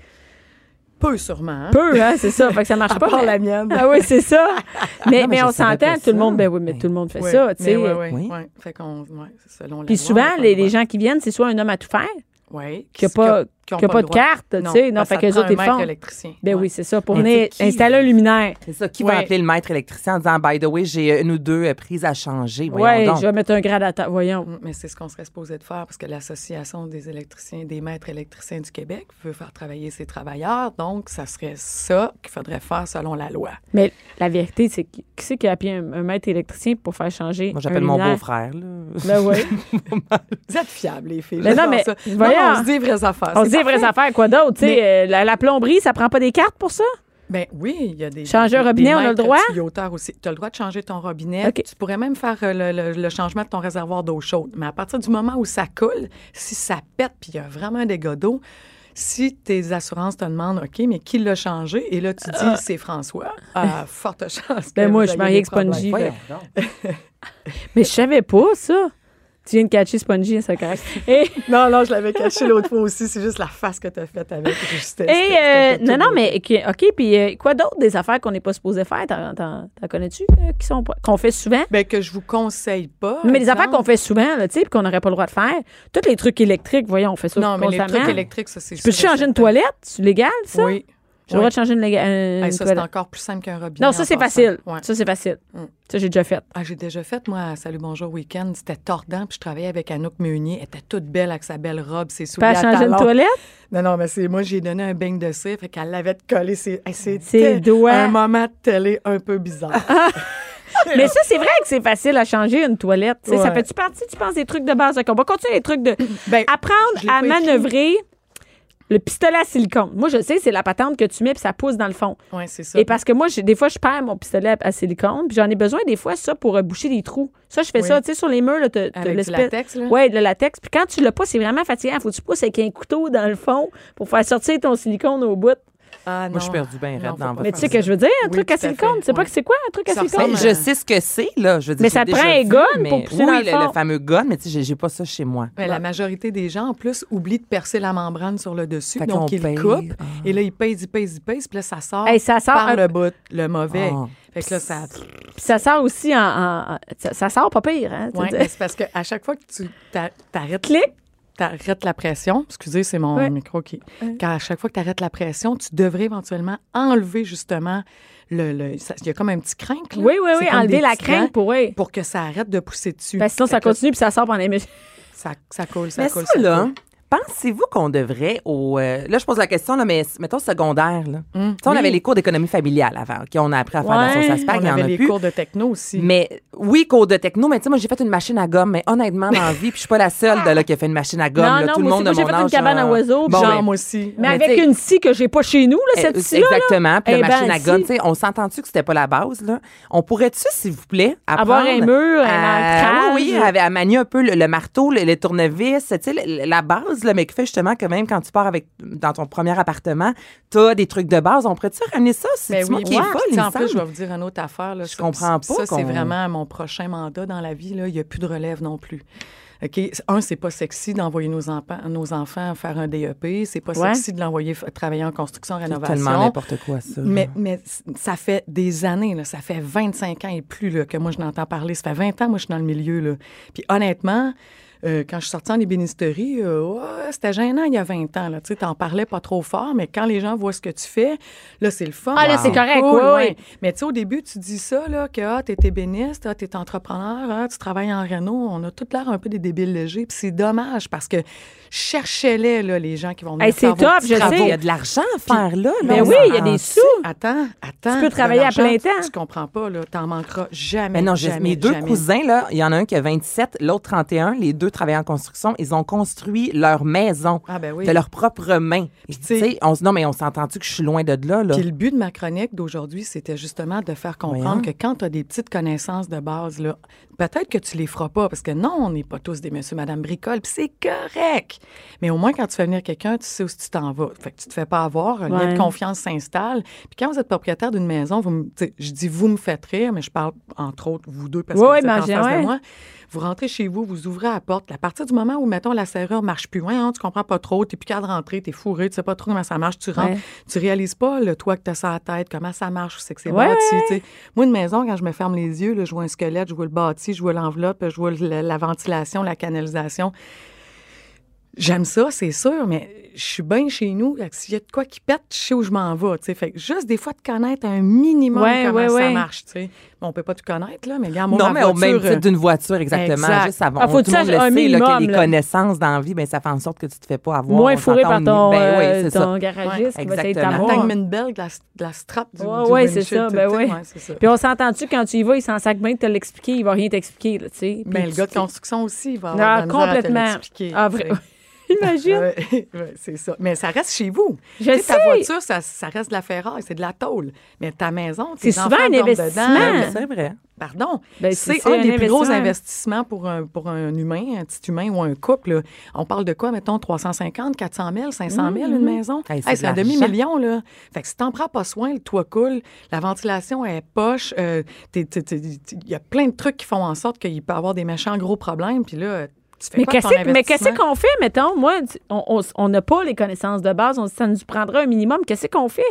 Peu sûrement. hein? Peu, hein, c'est ça. Fait que ça marche À pas. part mais- la mienne. Ah oui, c'est ça. Mais, Non, mais on s'entend, tout le monde, ben oui, mais Oui. tout le monde fait ça, tu sais. Ouais, Oui. ouais. Fait qu'on, ouais, c'est selon Puis souvent, les, le les gens qui viennent, c'est soit un homme à tout faire, Ouais, qui n'a pas, qui ont qui a pas de carte, tu sais. Non, parce fait que les autres, ils font. électricien. Ben Ouais. oui, c'est ça, pour venir installer un luminaire. C'est ça. Qui Ouais. va appeler le maître électricien en disant, by the way, j'ai une ou deux euh, prises à changer. Donc. je vais mettre un gradateur. Voyons. Mm, Mais c'est ce qu'on serait supposé de faire parce que l'Association des électriciens, des maîtres électriciens du Québec veut faire travailler ses travailleurs. Donc, ça serait ça qu'il faudrait faire selon la loi. Mais la vérité, c'est qui qui c'est qui a appelé un, un maître électricien pour faire changer Moi, j'appelle mon beau-frère. là. Ben oui. Vous êtes fiables, les filles. Mais non, mais ça. voyons. Non, on se dit vraies affaires. On C'est se dit les vraies affaires, quoi d'autre? Mais- euh, la, la plomberie, ça prend pas des cartes pour ça? Ben oui, il y a des. Changer un des- robinet, des on a le droit? aussi. Tu as le droit de changer ton robinet. Tu pourrais même faire euh, le, le- le changement de ton réservoir d'eau chaude. Mais à partir du moment où ça coule, si ça pète puis il y a vraiment un dégât d'eau, si tes assurances te demandent, OK, mais qui l'a changé? Et là, tu dis, c'est François. À forte chance. que Ben moi, je suis mariée des avec Spongy. Mais je savais pas ça. Tu viens de catcher Spongy, c'est correct. Et, Non, non, je l'avais caché l'autre fois aussi. C'est juste la face que tu as faite avec. Et c'était- euh, non, non, mais OK, puis euh, quoi d'autre des affaires qu'on n'est pas supposé faire? T'en, t'en- t'en connais-tu euh, qui sont qu'on fait souvent? Ben, que je vous conseille pas. mais des exemple. affaires qu'on fait souvent, tu sais, qu'on n'aurait pas le droit de faire. Tous les trucs électriques, voyons, on fait ça Non, mais les trucs électriques, ça, c'est Tu peux changer une toilette? C'est légal, ça? Oui. J'ai le droit de changer une, une Hey, ça, c'est encore plus simple qu'un robinet. Non, ça, c'est facile. Ouais. Ça, c'est facile. Mm. Ça, j'ai déjà fait. Ah, j'ai déjà fait, moi, Salut Bonjour Week-end. C'était tordant, puis je travaillais avec Anouk Meunier. Elle était toute belle avec sa belle robe, ses souliers à changer une talons. toilette? Non, non, mais c'est moi, j'ai donné un beigne de cire, fait qu'elle l'avait collé ses, Ses doigts. un moment de télé un peu bizarre. Mais ça, c'est vrai que c'est facile à changer une toilette. Tu sais, Ça Ouais. fait-tu partie, tu penses, des trucs de base? On va continuer les trucs de. Ben, Apprendre à pas écrit. Le pistolet à silicone. Moi, je sais, c'est la patente que tu mets puis ça pousse dans le fond. Oui, c'est ça. Et parce que moi, des fois, je perds mon pistolet à silicone, puis j'en ai besoin des fois, ça, pour euh, boucher des trous. Ça, je fais Oui. ça, tu sais, sur les murs, là, t'as- Avec du latex, là? Ouais, le latex. Puis quand tu l'as pas, c'est vraiment fatigant. Faut que tu pousses avec un couteau dans le fond pour faire sortir ton silicone au bout. Ah. Moi, je suis perdu bien raide dans votre Mais tu sais faire que je veux dire, un Oui, truc à silicone, tu sais pas que c'est quoi, un truc à silicone? ressemble je sais ce que c'est, là. Je veux dire, Mais ça te prend un gun mais- pour pousser dans Oui, le le, le fond. fameux gun, mais tu sais, j'ai- pas ça chez moi. Ouais, la majorité des gens, en plus, oublient de percer la membrane sur le dessus. Fait donc, ils paye. coupent. Ah. Et là, ils pèsent, ils pèsent, ils pèsent. Puis là, ça sort, Hey, ça sort par un- le bout, le mauvais. Ah. Fait que là, ça... Puis ça sort aussi en. ça, ça sort pas pire, hein? mais c'est parce qu'à chaque fois que tu t'a- t'arrêtes Clic. T'arrêtes la pression, excusez, c'est mon Ouais. micro qui... Quand à chaque fois que tu arrêtes la pression, tu devrais éventuellement enlever justement le... Il y a comme un petit crinque. là. Oui, oui, oui, enlever la dents pour, oui. pour que ça arrête de pousser dessus. Ben, sinon, ça continue puis ça sort pendant les minutes. Ça, ça coule, ça Mais coule, ça, ça là, coule. Pensez-vous qu'on devrait au... euh, là, je pose la question, là, mais mettons secondaire, là. Tu sais, on oui. avait les cours d'économie familiale avant, OK, on a appris à faire Ouais, sauce à spag, On en avait a les plus. cours de techno aussi. Mais oui, cours de techno, mais tu sais, moi, j'ai fait une machine à gomme, mais honnêtement, dans la vie, puis je suis pas la seule de, là, qui a fait une machine à gomme. Non, là, non, tout le monde de j'ai fait une cabane à oiseaux, bon, Genre, ben, moi aussi. Mais, Mais avec une scie que j'ai pas chez nous, là, cette Euh, scie-là. là. Exactement. Puis Eh la ben, machine à gomme, tu sais, on s'entend-tu que c'était pas la base, là? On pourrait-tu, s'il vous plaît, Avoir un mur, un. Oui, à, manier un peu le, marteau, le, les tournevis, tu sais, la base, là, mais qui fait justement que même quand tu pars avec, dans ton premier appartement, t'as des trucs de base. On pourrait-tu ramener ça? C'est Ben moi oui, qui est folle, En plus, je vais vous dire une autre affaire. Là. Je comprends pas Ça, c'est vraiment mon prochain mandat dans la vie. Là. Il n'y a plus de relève non plus. OK? Un, c'est pas sexy d'envoyer nos, enfants- nos enfants faire un DEP. C'est pas Ouais. sexy de l'envoyer travailler en construction, C'est rénovation. tellement n'importe quoi, ça. Mais, ça fait des années, là, ça fait 25 ans et plus là, que moi, je n'entends parler. Ça fait 20 ans, moi, je suis dans le milieu. Là. Puis honnêtement, euh, quand je suis sortie en ébénisterie, euh, c'était gênant il y a 20 ans. Tu n'en parlais pas trop fort, mais quand les gens voient ce que tu fais, là, c'est le fun. Ah, là, Wow. c'est correct, Cool, ouais, ouais. ouais. Mais tu sais, au début, tu dis ça, là, que ah, tu es ébéniste, ah, tu es entrepreneur, ah, tu travailles en réno. On a tout l'air un peu des débiles légers. Puis c'est dommage parce que cherchez-les, là, les gens qui vont venir Hey, c'est top, je sais. Il y a de l'argent à faire là. on oui, il y a des sous. Attends, attends. Tu peux travailler à plein temps. Tu comprends pas, là. T'en manqueras jamais. Mais non, jamais, mes deux jamais. cousins, là, il y en a un qui a 27, l'autre 31. Les deux travaillent en construction. Ils ont construit leur maison Ah, ben oui. de leurs propres mains. Tu tu sais- on se- non, mais on s'entend-tu que je suis loin de là, là? Puis le but de ma chronique d'aujourd'hui, c'était justement de faire comprendre Voyons. que quand tu as des petites connaissances de base, là, peut-être que tu les feras pas, parce que non, on n'est pas tous des monsieur, madame bricole, puis c'est correct. Mais au moins, quand tu fais venir quelqu'un, tu sais où tu t'en vas. Fait que tu te fais pas avoir, un lien de confiance s'installe. Puis quand vous êtes propriétaire d'une maison, vous me- je dis vous me faites rire, mais je parle entre autres vous deux parce Ouais, que vous êtes en face ouais. de moi. Vous rentrez chez vous, vous ouvrez la porte. À partir du moment où, mettons, la serrure marche plus, ouais, hein, tu comprends pas trop, t'es plus de rentrer, t'es fourré, tu sais pas trop comment ça marche, tu rentres, Ouais. tu réalises pas le toit que t'as sur la tête, comment ça marche, c'est que c'est Ouais, bâti. Moi, une maison, quand je me ferme les yeux, là, je vois un squelette, je vois le bâti, je vois l'enveloppe, je vois la ventilation, la canalisation. J'aime ça, c'est sûr, mais je suis bien chez nous. S'il y a de quoi qui pète, je sais où je m'en vais. tu sais. Fait que juste des fois de connaître un minimum Ouais, comment ouais, ça ouais. marche. tu sais. Bon, on peut pas tout connaître, là, mais regarde, moi, non, ma mais au même voiture, titre d'une voiture, exactement. Exact. Juste avant. Ah, faut tout le monde le un sait, là, minimum, que les là. connaissances dans la vie, ben, ça fait en sorte que tu te fais pas avoir. Moins fourré par ton, Ben euh, c'est ton ça. garagiste Ouais, qui va essayer de exactement. La t'avoir. Tangman Bell, de la, de la strap du, c'est ça, ben oui. Ouais, c'est ça. Puis on s'entend-tu quand tu y vas, il s'en sac bien de te l'expliquer, il va rien t'expliquer, là, tu sais. Puis Ben, le gars de construction aussi, il va avoir Ah, de la misère à te complètement. Ah. Imagine. Ouais, ouais, c'est ça. Mais ça reste chez vous. Je sais, Ta voiture, ça, ça reste de la ferraille, c'est de la tôle. Mais ta maison, tes C'est souvent enfants un investissement. dedans. Oui, C'est vrai. Pardon. Ben, c'est un un des plus gros investissement. investissements pour un, pour un humain, un petit humain ou un couple. là. On parle de quoi, mettons, 350, 400 000, 500 000, une maison? Hey, c'est Hey, de c'est un demi-million, là. Fait que si t'en prends pas soin, le toit coule, la ventilation est poche, euh, il y a plein de trucs qui font en sorte qu'il peut y avoir des méchants gros problèmes, puis là, Mais qu'est-ce qu'on fait, mettons? Moi, on- n'a pas les connaissances de base, on, ça nous prendra un minimum. Qu'est-ce qu'on fait?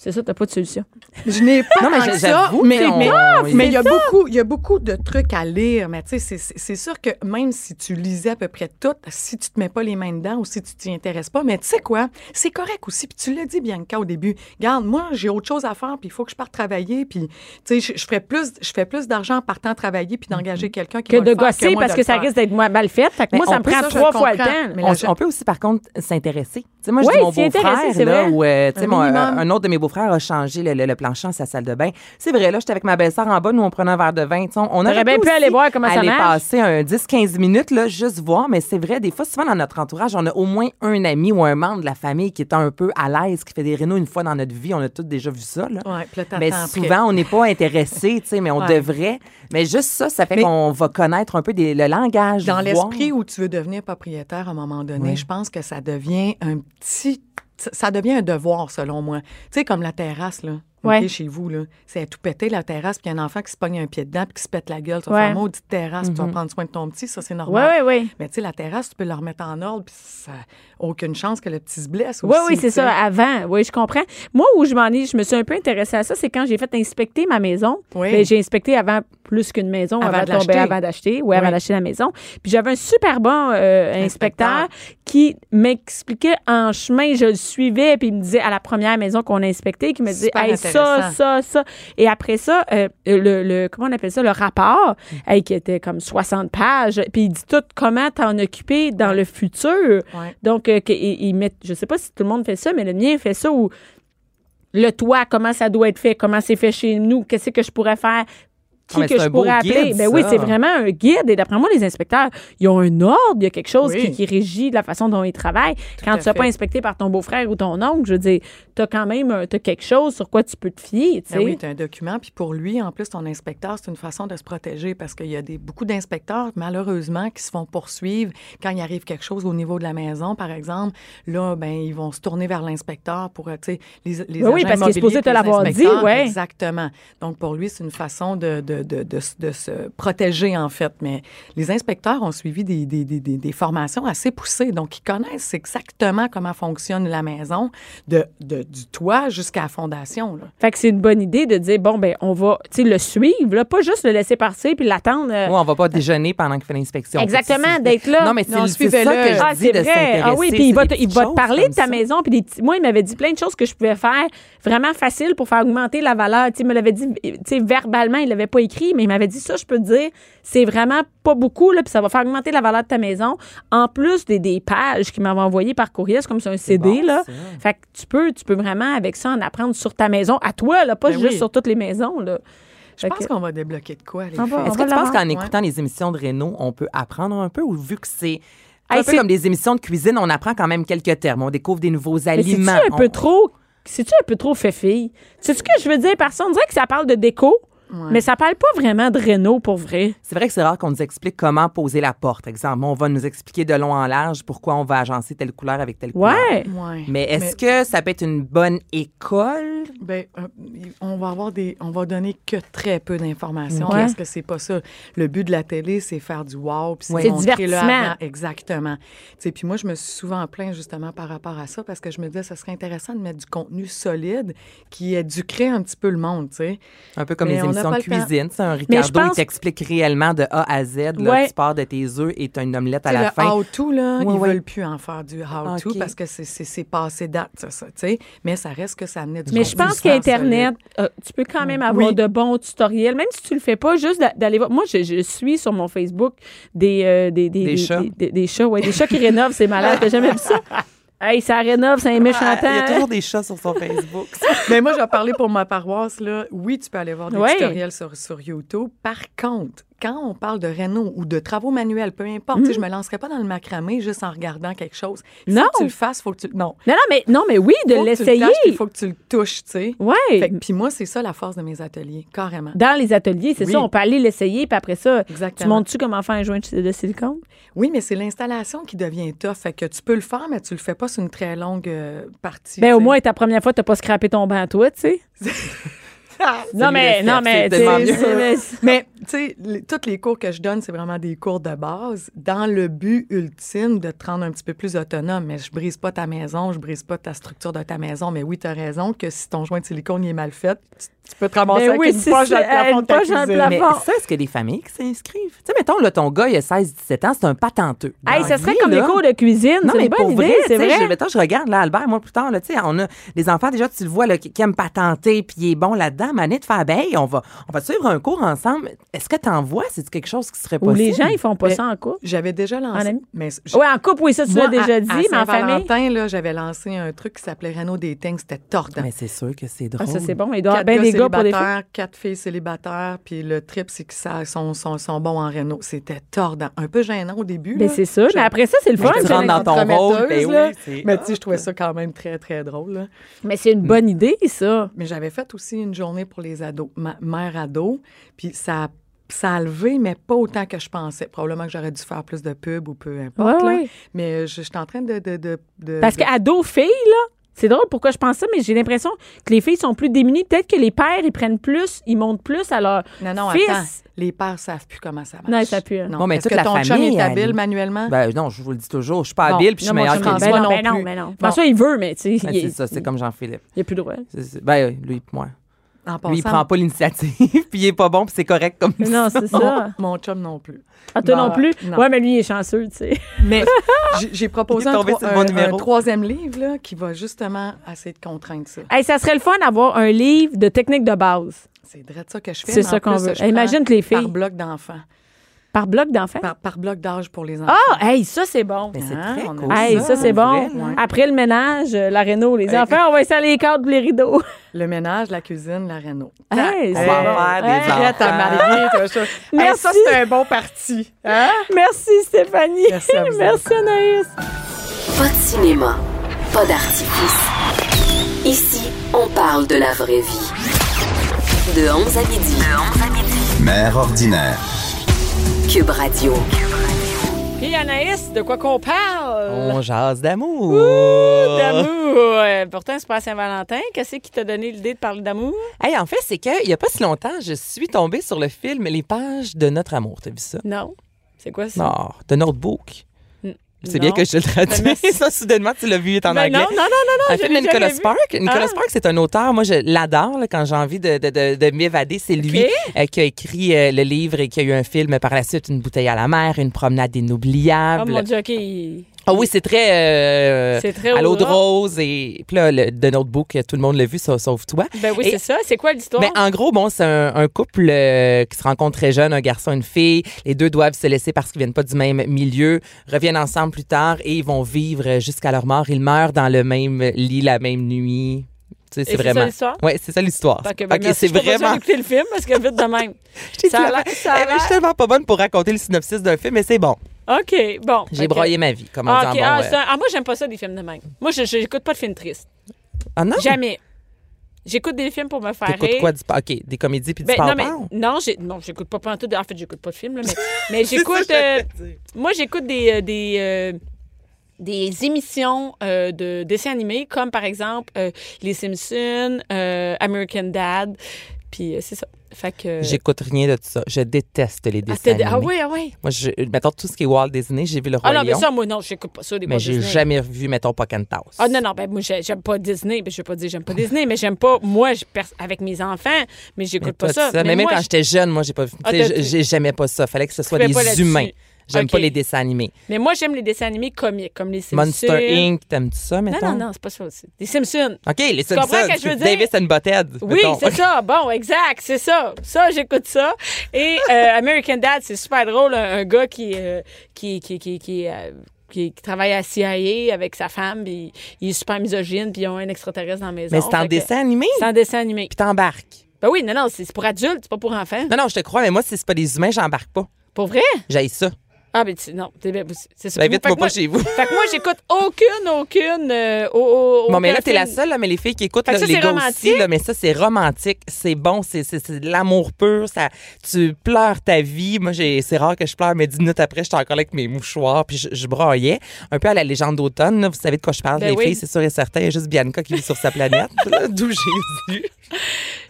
C'est ça, t'as pas de solution. Je n'ai pas Non, mais ça, j'avoue mais, mais, on- mais il y a beaucoup, il y a beaucoup de trucs à lire. Mais tu sais, c'est- c'est c'est sûr que même si tu lisais à peu près tout, si tu te mets pas les mains dedans ou si tu t'y intéresses pas, mais tu sais quoi, c'est correct aussi. Puis tu l'as dit, Bianca, au début. Regarde, moi, j'ai autre chose à faire, puis il faut que je parte travailler. Puis tu sais, je, je ferais plus, je fais plus d'argent en partant travailler puis d'engager quelqu'un qui Que va de le faire gosser moi parce de que le ça faire. risque d'être moins mal fait. Fait que Mais moi, ça me prend ça, trois fois le temps. Mais On, la- on peut aussi, par contre, s'intéresser. Sais, moi, je dis mon beau-frère, là, euh, Un minimum. un autre de mes beaux-frères a changé le, le, le plancher en sa salle de bain. C'est vrai, là, j'étais avec ma belle-sœur en bas, nous, on prenait un verre de vin. Sais, On aurait bien pu aller voir comment ça aller passer un 10-15 minutes, là, juste voir. Mais c'est vrai, des fois, souvent dans notre entourage, on a au moins un ami ou un membre de la famille qui est un peu à l'aise, qui fait des rénaux une fois dans notre vie. On a tous déjà vu ça, là. Ouais, puis là, t'attends Mais souvent, on n'est pas intéressé, tu sais, mais on Ouais. devrait. Mais juste ça, ça fait Mais- qu'on va connaître un peu des- le langage. Dans l'esprit où tu veux devenir propriétaire à un moment donné, Oui. je pense que ça devient un petit. Ça devient un devoir, selon moi. Tu sais, comme la terrasse, là. Ouais. chez vous, là. C'est tout péter, la terrasse, puis il y a un enfant qui se pogne un pied dedans, puis qui se pète la gueule. Tu vas Ouais. faire maudite terrasse, puis tu vas prendre soin de ton petit, ça, c'est Oui, normal. oui, oui. Mais tu sais, la terrasse, tu peux la remettre en ordre, puis ça aucune chance que le petit se blesse Oui, aussi. oui, c'est tu sais. ça, avant. Oui, je comprends. Moi, où je m'en ai, je me suis un peu intéressée à ça, c'est quand j'ai fait inspecter ma maison. Oui. Ben, j'ai inspecté avant plus qu'une maison, Avant avant, de tomber, avant d'acheter. Oui, avant d'acheter la maison. Puis j'avais un super bon euh, inspecteur. Inspecteur. qui m'expliquait en chemin, je le suivais, puis il me disait à la première maison qu'on a inspectée, qui me disait, hey, ça, ça, ça. Et après ça, euh, le, le- comment on appelle ça, le rapport, Mm. hey, qui était comme 60 pages, puis il dit tout comment t'en occuper dans le futur. Ouais. Donc, euh, il met, je sais pas si tout le monde fait ça, mais le mien fait ça où le toit, comment ça doit être fait, comment c'est fait chez nous, qu'est-ce que je pourrais faire, qui Ah, que je pourrais appeler. guide, ben oui, c'est vraiment un guide. Et d'après moi, les inspecteurs, ils ont un ordre, il y a quelque chose Oui. qui, qui régit la façon dont ils travaillent. Quand tu ne pas inspecté par ton beau-frère ou ton oncle, je veux dire, tu as quand même t'as quelque chose sur quoi tu peux te fier. Ben oui, tu as un document. Puis pour lui, en plus, ton inspecteur, c'est une façon de se protéger parce qu'il y a des, beaucoup d'inspecteurs, malheureusement, qui se font poursuivre quand il arrive quelque chose au niveau de la maison, par exemple. Là, ben, ils vont se tourner vers l'inspecteur pour, euh, tu sais, les, les Ben oui, parce qu'il est supposé te l'avoir dit. Exactement. Donc, pour lui, c'est une façon de, de, de, de, de se protéger, en fait. Mais les inspecteurs ont suivi des, des, des, des- des formations assez poussées. Donc, ils connaissent exactement comment fonctionne la maison, de, de, du toit jusqu'à la fondation. Là. Fait que c'est une bonne idée de dire, bon, ben, on va, le suivre, là, pas juste le laisser partir puis l'attendre. euh, Ouais, on va pas déjeuner pendant qu'il fait l'inspection. Exactement, d'être là. Non, mais c'est ça que je Ah, dis de s'intéresser. Ah oui, puis il c'est va, te, il petites va te choses parler de ta ça. maison. Puis des petits- moi, il m'avait dit plein de choses que je pouvais faire vraiment facile pour faire augmenter la valeur. Tu me l'avait dit, tu sais, verbalement, il l'avait pas écrit, mais il m'avait dit ça, je peux te dire, c'est vraiment pas beaucoup, là, puis ça va faire augmenter la valeur de ta maison. En plus des, des pages qu'il m'avait envoyées par courrier, c'est comme c'est un CD, bon, là. ça. Fait que tu peux, tu peux vraiment, avec ça, en apprendre sur ta maison, à toi, là, pas Ben juste oui. sur toutes les maisons, là. Je pense qu'on va débloquer de quoi, Est-ce que tu penses qu'en écoutant les émissions de Renault, on peut apprendre un peu ou vu que c'est Hey, un peu c'est- comme des émissions de cuisine, on apprend quand même quelques termes, on découvre des nouveaux Mais aliments. un peu trop. C'est-tu un peu trop fait fille? C'est ce que je veux dire par ça? On dirait que ça parle de déco, mais ça parle pas vraiment de Renault pour vrai. C'est vrai que c'est rare qu'on nous explique comment poser la porte. Exemple, on va nous expliquer de long en large pourquoi on va agencer telle couleur avec telle couleur. Ouais. Mais est-ce que ça peut être une bonne école? Ben, euh, on va avoir des, on va donner que très peu d'informations Ouais. parce que c'est pas ça? Le but de la télé, c'est faire du wow, puis Ouais. c'est divertissement. Exactement. Tu sais, puis moi, je me suis souvent plaint justement par rapport à ça parce que je me disais, ça serait intéressant de mettre du contenu solide qui éduquerait un petit peu le monde, tu sais. Un peu comme Mais les émissions temps. cuisine. C'est un Ricardo, pense- il t'explique réellement de A à Z. Là, Ouais. Tu pars de tes œufs et tu as une omelette à la le fin. how-to, là, Ouais, ils ouais. veulent plus en faire du how-to parce que c'est- passé date, ça, ça, tu sais. Mais ça reste que ça amenait du Mais je pense qu'Internet, euh, tu peux quand même avoir Oui. de bons tutoriels, même si tu le fais pas, juste d'a- d'aller voir. Moi, je, je suis sur mon Facebook des, euh, des, des, Des chats. Des, des- des chats, ouais, des chats qui rénovent, c'est malade. T'as jamais vu ça? Hey, ça rénove, c'est un méchant Ah, Il y a toujours des chats sur son Facebook. Mais moi, je vais parler pour ma paroisse. Là. Oui, tu peux aller voir des Ouais. tutoriels sur, sur YouTube. Par contre, quand on parle de réno ou de travaux manuels, peu importe, tu sais, je me lancerai pas dans le macramé juste en regardant quelque chose. Non. que tu le fasses, faut que tu... Non. Non, non, mais, non, mais oui, de tu l'essayer. Il faut que tu le touches, tu sais. Ouais. Puis moi, c'est ça la force de mes ateliers, carrément. Dans les ateliers, c'est Oui. ça, on peut aller l'essayer, puis après ça, tu Exactement. montres-tu comment faire un joint de silicone? Oui, mais c'est l'installation qui devient tough. Fait que tu peux le faire, mais tu le fais pas sur une très longue euh, partie. Ben, tu au moins, ta première fois, t'as pas scrappé ton banc, toi, tu sais. non, mais, non, mais, tu mais- Mais tu sais, les- tous les cours que je donne, c'est vraiment des cours de base dans le but ultime de te rendre un petit peu plus autonome. Mais je brise pas ta maison, je brise pas ta structure de ta maison. Mais oui, tu as raison que si ton joint de silicone il est mal fait, tu, tu peux te ramasser Ben avec oui, une si poche dans le c'est- plafond une de ta. Mais ça, est-ce qu'il y a des familles qui s'inscrivent? Tu sais, mettons, là, ton gars, il a 16-17 ans, c'est un patenteux. Hey, ça serait vie, comme là, les cours de cuisine. Non, mais bonne pour idée, vrai, c'est vrai. je, mettons, je regarde, là, Albert, moi, plus tard, là, tu sais, on a des enfants, déjà, tu le vois, là, qui, qui aiment patenter, puis il est bon là-dedans, Mané de faire, ben, hey, on va, on va suivre un cours ensemble. Est-ce que t'en vois? C'est quelque chose qui serait Ou possible? les gens, ils font pas Mais- ça en couple? J'avais déjà En lancé. Mais je- Oui, en couple, oui, ça, tu l'as déjà dit, à mais en famille. Là, j'avais lancé un truc qui s'appelait Renault Dating. C'était tordant. Mais c'est sûr que c'est Ah, drôle. ça, c'est bon. Il doit y avoir bien gars des gars pour des filles. célibataires, quatre filles célibataires, puis le trip, c'est qu'ils sont, sont, sont bons en Renault. C'était tordant. Un peu gênant au début. Ben, là. c'est ça. Mais après ça, c'est le Mais fun. tu rentres dans ton rôle, ben Mais tu sais, je trouvais ça quand même très, très drôle. Mais c'est une bonne idée, ça. Mais j'avais fait aussi une journée pour les ados, ma mère ado, puis ça a, ça a levé, mais pas autant que je pensais. Probablement que j'aurais dû faire plus de pub ou peu importe. Ouais, là. ouais. Mais je, je suis en train de... de, de, de- Parce qu'ado, filles, là, c'est drôle pourquoi je pense ça, mais j'ai l'impression que les filles sont plus démunies. Peut-être que les pères, ils prennent plus, ils montent plus à leur Non, non, fils. attends. Les pères savent plus comment ça marche. Non, ils savent plus, hein. Non, mais toute que la ton chum famille, est habile elle- manuellement? Ben non, je vous le dis toujours, je suis pas Bon, habile, puis je suis meilleur que pas Ben non, non ben non. Bon. François, il veut, mais tu sais, Ben, il c'est ça, c'est comme Jean-Philippe. Il n'y a plus de droit. Ben, lui et moi. En Lui, il passant, prend pas l'initiative, puis il est pas bon, puis c'est correct comme Mais non, c'est ça. Mon chum non plus. Ah, toi non plus? non. Ouais, mais lui, il est chanceux, tu sais. Mais j'ai- proposé un, troisième livre là, qui va justement essayer de contraindre ça. Hey, ça serait le fun d'avoir un livre de techniques de base. C'est vrai de ça que je fais. C'est ça qu'on veut. Imagine que les filles- Par bloc d'enfants. Par bloc d'enfants? Par, par bloc d'âge pour les enfants. Ah, hey, ça, c'est bon. Mais c'est Hein, très on a cool. Hey, ça, c'est bon. vrai. Après le ménage, euh, la réno, les enfants, on va installer les cadres les rideaux. Le ménage, la cuisine, la réno. Hey, On c'est va faire des Hey, enfants. Prête à marier, ça. Hey, Merci. ça, c'est un bon parti. Hein? Merci, Stéphanie. Merci à vous Merci, Anaïs. Pas de cinéma, pas d'artifice. Ici, on parle de la vraie vie. De 11 à midi. De 11 à midi. Mère ordinaire. Cube Radio. Puis Anaïs, de quoi qu'on parle? On jase d'amour. D'amour. Euh, pourtant, c'est pas à Saint-Valentin. Qu'est-ce qui t'a donné l'idée de parler d'amour? Hey, en fait, c'est qu'il n'y a pas si longtemps, je suis tombée sur le film Les pages de notre amour. T'as vu ça? Non. C'est quoi ça? Non, de Notebook. C'est bien que je te le traduis. Ben, merci. ça, soudainement, tu l'as vu, est en Ben anglais. non, non, non, non, non. Un film de Nicolas. Spark. Nicolas. Spark, c'est un auteur. Moi, je l'adore quand j'ai envie de, de, de, de m'évader. C'est lui euh, qui a écrit euh, le livre et qui a eu un film par la suite, Une bouteille à la mer, Une promenade Oh inoubliable. mon Dieu, OK. Ah oui, c'est très, euh, C'est très à l'eau de rose. Et puis là, le, de Notebook, tout le monde l'a vu, sauf, sauf toi. Ben oui, Et- c'est ça. C'est quoi l'histoire? Ben, en gros, bon, c'est un, un couple euh, qui se rencontre très jeune, un garçon, une fille. Les deux doivent se laisser parce qu'ils viennent pas du même milieu, reviennent ensemble plus tard et ils vont vivre jusqu'à leur mort. Ils meurent dans le même lit la même nuit. Tu sais, c'est c'est ça vraiment. l'histoire? Oui, c'est ça l'histoire. Que, ben, Ok, merci, c'est je vraiment. d'écouter le film parce que vite de même. Ça a l'air- ça je tellement pas bonne pour raconter le synopsis d'un film, mais c'est bon. OK, bon. J'ai broyé ma vie, comme on Ah, dit OK. en bon. Ah, un- ah, moi, j'aime pas ça, des films de même. Moi, je j'écoute pas de films tristes. Ah non? Jamais. J'écoute des films pour me faire T'écoutes rire. quoi? Du... OK, des comédies puis du Ben, non, mais, non, j'écoute pas pantoute. En fait, j'écoute pas de films, là, mais, mais j'écoute. euh, moi, j'écoute des, euh, des, euh, des émissions euh, de dessins animés, comme par exemple euh, Les Simpsons, euh, American Dad. Puis c'est ça. Fait que. J'écoute rien de tout ça. Je déteste les Ah, dessins animés. ah oui, ah oui. Moi, je, mettons tout ce qui est Walt Disney, j'ai vu le Roi Ah non, mais ça, moi, non, j'écoute pas ça, des mais j'ai jamais vu, mettons, Pocahontas. Ah non, non, ben moi, j'ai- j'aime pas Disney. Ben, je vais pas dire j'aime pas Disney, mais j'aime pas, moi, je avec mes enfants, mais j'écoute pas pas ça. ça. Mais, même moi, quand j'étais jeune, moi, j'ai pas vu. Ah, J'aimais pas ça. Fallait que ce soit des humains. J'aime pas les dessins animés. Mais moi, j'aime les dessins animés comiques, comme les Simpsons. Monster Inc., t'aimes-tu ça, Non, mettons? non, non, c'est pas ça aussi. Les Simpsons. OK, les comprends Simpsons. ce que je veux dire? Davis and Butthead. Oui, c'est ça. Bon, exact, c'est ça. Ça, j'écoute ça. Et euh, American Dad, c'est super drôle. Un, un gars qui, euh, qui, qui, qui, qui, euh, qui- qui travaille à CIA avec sa femme, puis il est super misogyne, puis ils ont un extraterrestre dans la maison. Mais c'est en dessin animé, C'est en dessin animé. puis t'embarques. Ben oui, non, non, c'est c'est pour adultes, c'est pas pour enfants. Non, non, je te crois, mais moi, si c'est pas des humains, j'embarque pas. Pour vrai? J'aille ça. Ah, ben tu- non, c'est ça. Ben, que pas chez vous. Fait que moi, j'écoute aucune, aucune. euh, au- au- Bon, mais là, t'es la seule, là, mais les filles qui écoutent, là, ça, les gars aussi, là, mais ça, c'est romantique, c'est bon, c'est, de l'amour pur, ça, tu pleures ta vie. Moi, j'ai, c'est rare que je pleure, mais dix minutes après, j'étais encore là avec mes mouchoirs, puis je, je braillais. Un peu à la légende d'automne, vous savez de quoi je parle, Ben les oui. filles, c'est sûr et certain. Il y a juste Bianca qui vit sur sa planète, d'où Jésus.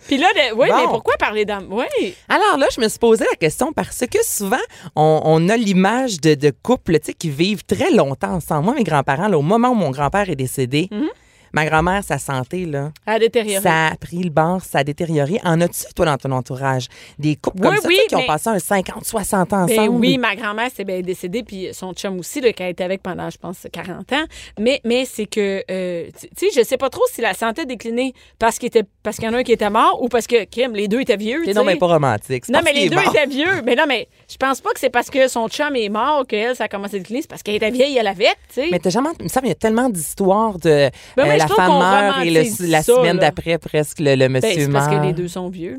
Puis là, oui, Bon. mais pourquoi parler d'âme? Oui. Alors là, je me suis posé la question parce que souvent, on, on a l'image de, de couples tu sais, qui vivent très longtemps ensemble. Moi, mes grands-parents, là, au moment où mon grand-père est décédé, Mhm. Ma grand-mère, sa santé, là, À détériorer. ça a pris le bord, ça a détérioré. En as-tu, toi, dans ton entourage, des couples comme ça oui, qui ont passé un 50, 60 ans Ben ensemble? oui, ma grand-mère s'est bien décédée, puis son chum aussi, là, qui a été avec pendant, je pense, 40 ans. Mais, mais c'est que, euh, tu sais, je sais pas trop si la santé a décliné parce qu'il était, parce qu'il y en a un qui était mort ou parce que, Kim, les deux étaient vieux. C'est non, mais pas romantique. C'est Non, mais les deux mort. étaient vieux. Mais non, mais je pense pas que c'est parce que son chum est mort qu'elle, ça a commencé à décliner. C'est parce qu'elle était vieille, elle avec, tu sais. Mais t'as jamais. Il me semble qu'il y a tellement d'histoires de Ben euh, la femme meurt et le- la ça, semaine d'après, presque, le, le Ben, monsieur c'est parce que meurt. les deux sont vieux,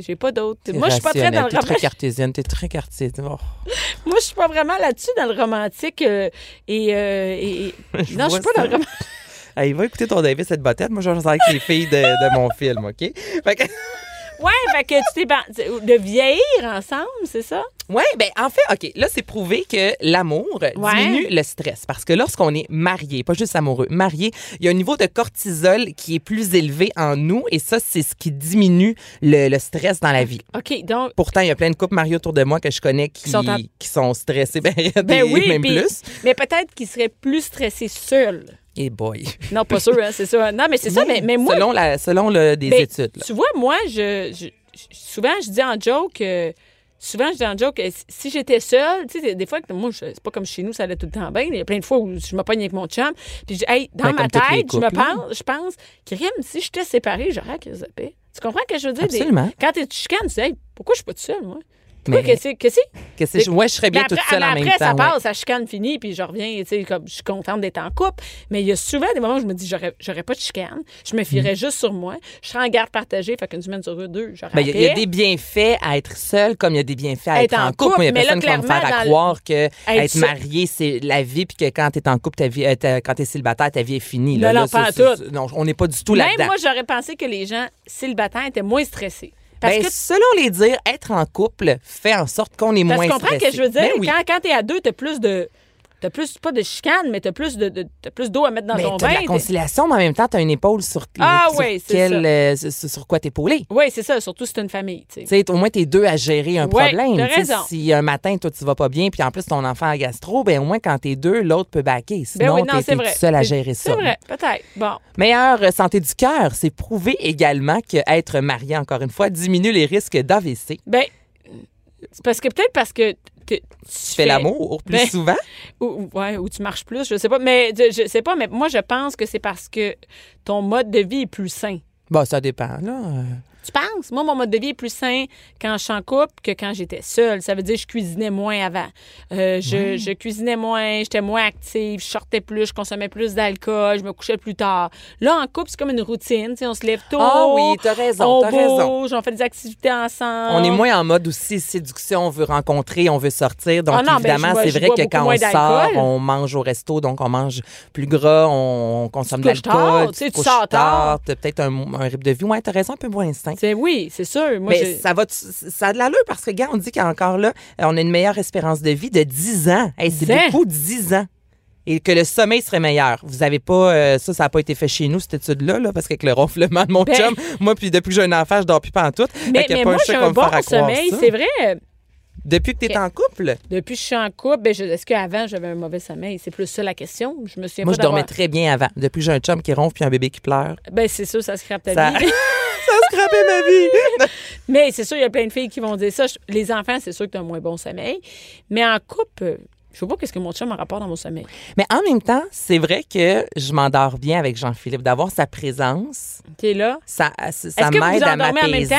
J'ai pas d'autres. Moi, je suis pas très dans le T'es très romantique. cartésienne, t'es très cartésienne. Oh. Moi, je suis pas vraiment là-dessus dans le romantique. euh, et, euh, et- Je Non, je suis pas dans le romantique. Hey, va écouter ton David, cette bottette. Moi, je vais avec les filles de, de mon film, OK? Fait que- Ouais, fait que tu t'es ban- de vieillir ensemble, c'est ça? Ouais, ben en fait, OK, là, c'est prouvé que l'amour diminue le stress. Parce que lorsqu'on est marié, pas juste amoureux, marié, il y a un niveau de cortisol qui est plus élevé en nous et ça, c'est ce qui diminue le, le stress dans la vie. OK, donc. Pourtant, il y a plein de couples mariés autour de moi que je connais qui, Qui sont en- stressés, ben, Ben oui, même puis- plus. Mais peut-être qu'il serait plus stressé seul. Et boy. Non, pas sûr, hein, c'est ça. Non, mais c'est ça, mais, mais moi. Selon, la, selon le, des ben, études. là. Tu vois, moi, je, souvent, je dis en joke. euh, Souvent, je dis en joke, euh, si- j'étais seule, tu sais, des fois, moi, c'est pas comme chez nous, ça allait tout le temps bien. Il y a plein de fois où je me pogne avec mon chum. Puis, je dis, hey, dans Ben, ma tête, je me pense, je pense, Krim, si j'étais séparée, j'aurais paix. Tu comprends ce que je veux dire? Des- Absolument. quand tu chicanes, tu dis, hey, pourquoi je suis pas toute seule, moi? Pourquoi, Mais- qu'est-ce que c'est? Que c'est- ouais, je serais bien Mais toute après, seule en même après, temps. ça ouais. passe, ça chicane fini, puis je reviens, tu sais, comme je suis contente d'être en couple. Mais il y a souvent des moments où je me dis, j'aurais, pas de chicane, je me fierais juste sur moi, je serais en garde partagée, fait qu'une semaine sur deux, j'aurais Ben, Il y, a- y des bienfaits à être seul, comme il y a des bienfaits à Être être, en en couple. couple, Moi, il y a mais là, personne qui va me faire à croire que Être marié, c'est la vie, puis que quand tu es en couple, ta vie, euh, quand tu es célibataire, ta vie est finie. Non, là. non, Là, pas ça, ça, tout. non, on n'est pas du tout Même là-dedans. moi, j'aurais pensé que les gens célibataires étaient moins stressés. Parce Ben, que selon les dires, être en couple fait en sorte qu'on est Parce moins tu comprends stressé. ce que je veux dire? Ben oui. Quand, quand t'es à deux, t'as plus de. T'as plus, pas de chicane, mais t'as plus de, de- t'as plus d'eau à mettre dans Mais ton t'as de bain. la conciliation, mais en même temps, tu as une épaule sur, Ah sur, oui, quel, euh, sur, quoi t'épauler. Oui, c'est ça, surtout si c'est une famille, tu sais. Tu sais, au moins, t'es deux à gérer un Ouais, problème. t'as. Si un matin, toi, tu vas pas bien, puis en plus, ton enfant a gastro, ben au moins, quand t'es deux, l'autre peut baquer. Ben Sinon, oui, non, t'es tout seul à gérer ça. C'est vrai, peut-être. Bon. Meilleure euh, santé du cœur, c'est prouvé également qu'être marié, encore une fois, diminue les risques d'AVC. Ben, c'est parce que peut-être parce que tu fais l'amour plus Ben, souvent? Ou, ou- ouais, ou tu marches plus, je sais pas. Mais je, sais pas, mais moi, je pense que c'est parce que ton mode de vie est plus sain. Bon, ça dépend, là. Tu penses? Moi, mon mode de vie est plus sain quand je suis en couple que quand j'étais seule. Ça veut dire que je cuisinais moins avant. Euh, je, je cuisinais moins, j'étais moins active, je sortais plus, je consommais plus d'alcool, je me couchais plus tard. Là, en couple, c'est comme une routine. On se lève tôt. Ah oui, t'as raison, On raison. bouge, on fait des activités ensemble. On est moins en mode aussi séduction, on veut rencontrer, on veut sortir. Donc, Ah non, ben, évidemment, c'est vrai que quand on sort, on mange au resto, donc on mange plus gras, on consomme de l'alcool. tu sais, tu sors tard. t'as peut-être un, un rythme de vie. Ouais, t'as raison, un peu moins sain. C'est- Oui, c'est sûr. Moi, Mais ça va, ça a de l'allure parce que, gars, on dit qu'encore là, on a une meilleure espérance de vie de 10 ans. Hey, c'est 10 ans? beaucoup, 10 ans. Et que le sommeil serait meilleur. Vous avez pas, euh, ça, ça n'a pas été fait chez nous, cette étude-là, là, parce qu'avec le ronflement de mon Ben- chum, moi, puis depuis que j'ai un enfant, je dors plus pas en tout. mais, mais pas moi, j'ai un bon sommeil. C'est vrai. Depuis que tu es en couple, Depuis que je suis en couple, ben, je- est-ce qu'avant, j'avais un mauvais sommeil? C'est plus ça la question. Je me souviens moi, pas je dormais très bien avant. Depuis que j'ai un chum qui ronfle puis un bébé qui pleure. Ben, c'est sûr, ça scrape ta Ça- vie. Ma vie! Mais c'est sûr, il y a plein de filles qui vont dire ça. Je- Les enfants, c'est sûr que tu as un moins bon sommeil. Mais en couple, je sais pas qu'est-ce que mon chum a rapport dans mon sommeil. Mais en même temps, c'est vrai que je m'endors bien avec Jean-Philippe. D'avoir sa présence, Tu es là. ça, ça Est-ce que vous m'aide à endormez en même temps?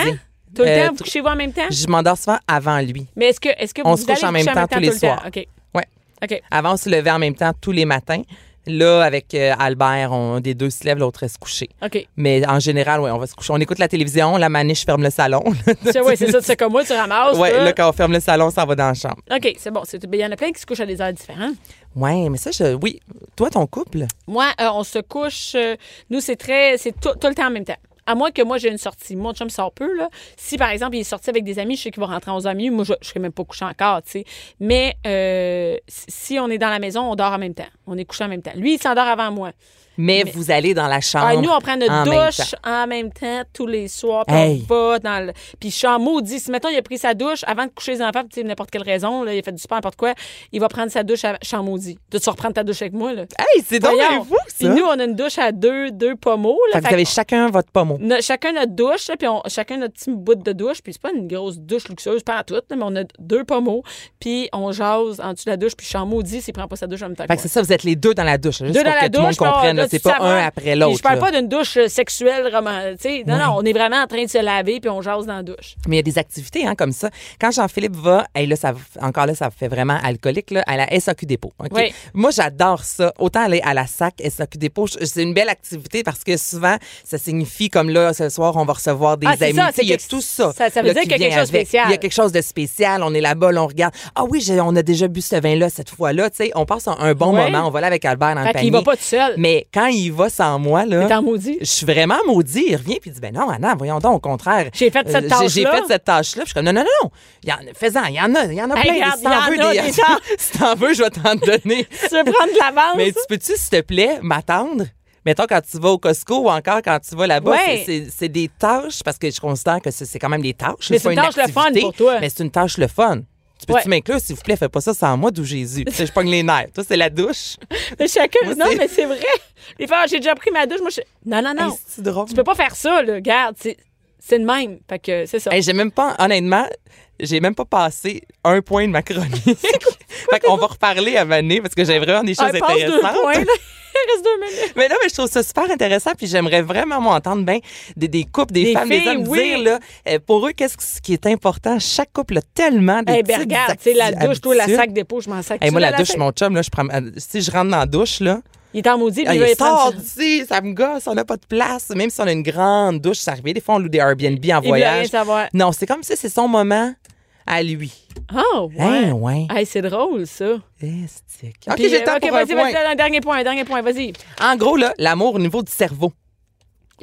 Tout le Euh, temps? Vous couchez-vous en même temps? Je m'endors souvent avant lui. Mais est-ce que, est-ce que On vous se couche en même temps tous les soirs. OK. Ouais. OK. Avant, on se levait en même temps tous les matins. Là, avec euh, Albert, on, des deux se lèvent, l'autre reste couché. OK. Mais en général, ouais, on va se coucher. On écoute la télévision, la maniche ferme le salon. Ouais, c'est ça, c'est comme moi, tu ramasses. ouais, là. là, quand on ferme le salon, ça va dans la chambre. OK, c'est bon. C'est- ben, Il y en a plein qui se couchent à des heures différentes. Ouais, mais ça, je, oui. Toi, ton couple, Moi, euh, on se couche. euh, nous, c'est très. C'est tout, tout le temps en même temps. À moins que moi, j'ai une sortie. Mon chum sort peu, là. Si, par exemple, il est sorti avec des amis, je sais qu'il va rentrer à 11 h Moi, je ne serais même pas couché encore, tu sais. Mais euh, si on est dans la maison, on dort en même temps. On est couché en même temps. Lui, il s'endort avant moi. Mais, vous allez dans la chambre. Ah, nous, on prend notre en douche en même temps tous les soirs. Puis Hey. on va dans le. Puis je suis en maudit. Si, mettons, il a pris sa douche avant de coucher les enfants, sais, n'importe quelle raison, là, il a fait du sport, n'importe quoi, il va prendre sa douche à je suis en maudit. Tu vas reprendre ta douche avec moi, là. Hey, c'est donc fou, ça. Puis nous, on a une douche à deux, deux pommeaux, là. Fait que Fait vous avez chacun votre pommeau. No- chacun notre douche, là, puis on- chacun notre petit bout de douche, puis c'est pas une grosse douche luxueuse, pas à toute, mais on a deux pommeaux, puis on jase en dessous de la douche, puis je suis en maudit s'il prend pas sa douche en même temps Fait que c'est ça, vous êtes les deux dans la douche. Juste Deux pour dans que la tout le monde douche, comprenne. C'est pas un après l'autre. Je parle là. pas d'une douche euh, sexuelle, roman- tu sais. Non, non, on est vraiment en train de se laver, puis on jase dans la douche. Mais il y a des activités hein, comme ça. Quand Jean-Philippe va, hey, là, ça, encore là, ça fait vraiment alcoolique, là, à la SAQ Dépôt. Oui. Moi, j'adore ça. Autant aller à la SAC, SAQ Dépôt, c'est une belle activité parce que souvent, ça signifie comme là, ce soir, on va recevoir des Ah, amis. ça, il y a tout ça. ça- ça veut là, dire qui qu'il y a quelque chose de spécial. Il y a quelque chose de spécial. On est là-bas, là, on regarde. Ah oui, on a déjà bu ce vin-là cette fois-là. Tu sais, on passe un, bon moment. On va là avec Albert dans Fait le panier. va pas tout seul. Mais quand il va sans moi, là. T'es en maudit? Je suis vraiment maudit. Il revient puis il dit ben non, Anna, voyons donc, au contraire. J'ai fait cette Euh, tâche-là. J'ai fait cette tâche-là. Je suis comme non, non, non, non. Il y en, fais-en, il y en a, il y en a Hey, plein. regarde, si t'en veux, a des, des tâches. si t'en veux, je vais t'en donner. Tu veux prendre de l'avance? Mais tu peux-tu, s'il te plaît, m'attendre? Mettons, quand tu vas au Costco ou encore quand tu vas là-bas, Ouais. c'est- des tâches, parce que je considère que c'est quand même des tâches. Mais c'est une tâche le fun pour toi. Mais c'est une tâche le fun. Tu peux-tu Ouais. m'inclure, s'il vous plaît? Fais pas ça sans moi, d'où Jésus. Tu sais, je pogne les nerfs. Toi, c'est la douche. Mais chacun. Moi, non, mais c'est vrai. Les fois, j'ai déjà pris ma douche. Moi, je... Non, non, non. Hey, c'est drôle. tu peux pas faire ça, là. Regarde, c'est le même. Fait que c'est ça. Hey, j'ai même pas, honnêtement, j'ai même pas passé un point de ma chronique. fait qu'on va reparler à Mané parce que j'ai vraiment des choses Ah, deux intéressantes. points, là. Reste deux minutes. Mais non, mais je trouve ça super intéressant, puis j'aimerais vraiment m'entendre bien des, des couples, des, Des femmes, des filles, hommes oui. dire, là, euh, pour eux, qu'est-ce que- qui est important? Chaque couple a tellement de Eh ben regarde, tu la douche, toi, la sac dépôt, je m'en sac. Hey, moi, la Tu douche, mon chum, là, je prends, euh, si je rentre dans la douche, là, Il est en maudit, puis ah, il va y sort prendre. d'ici, ça me gosse, on n'a pas de place. Même si on a une grande douche, ça arrive. Des fois, on loue des Airbnb en Il veut rien voyage. savoir. Non, c'est comme si c'est son moment à lui. Oh, ouais. Hein, ouais. Hey, c'est drôle, ça. Estique. OK, j'ai le temps OK, pour un vas-y, point. vas-y, un dernier point, un dernier point, vas-y. En gros, là, l'amour au niveau du cerveau.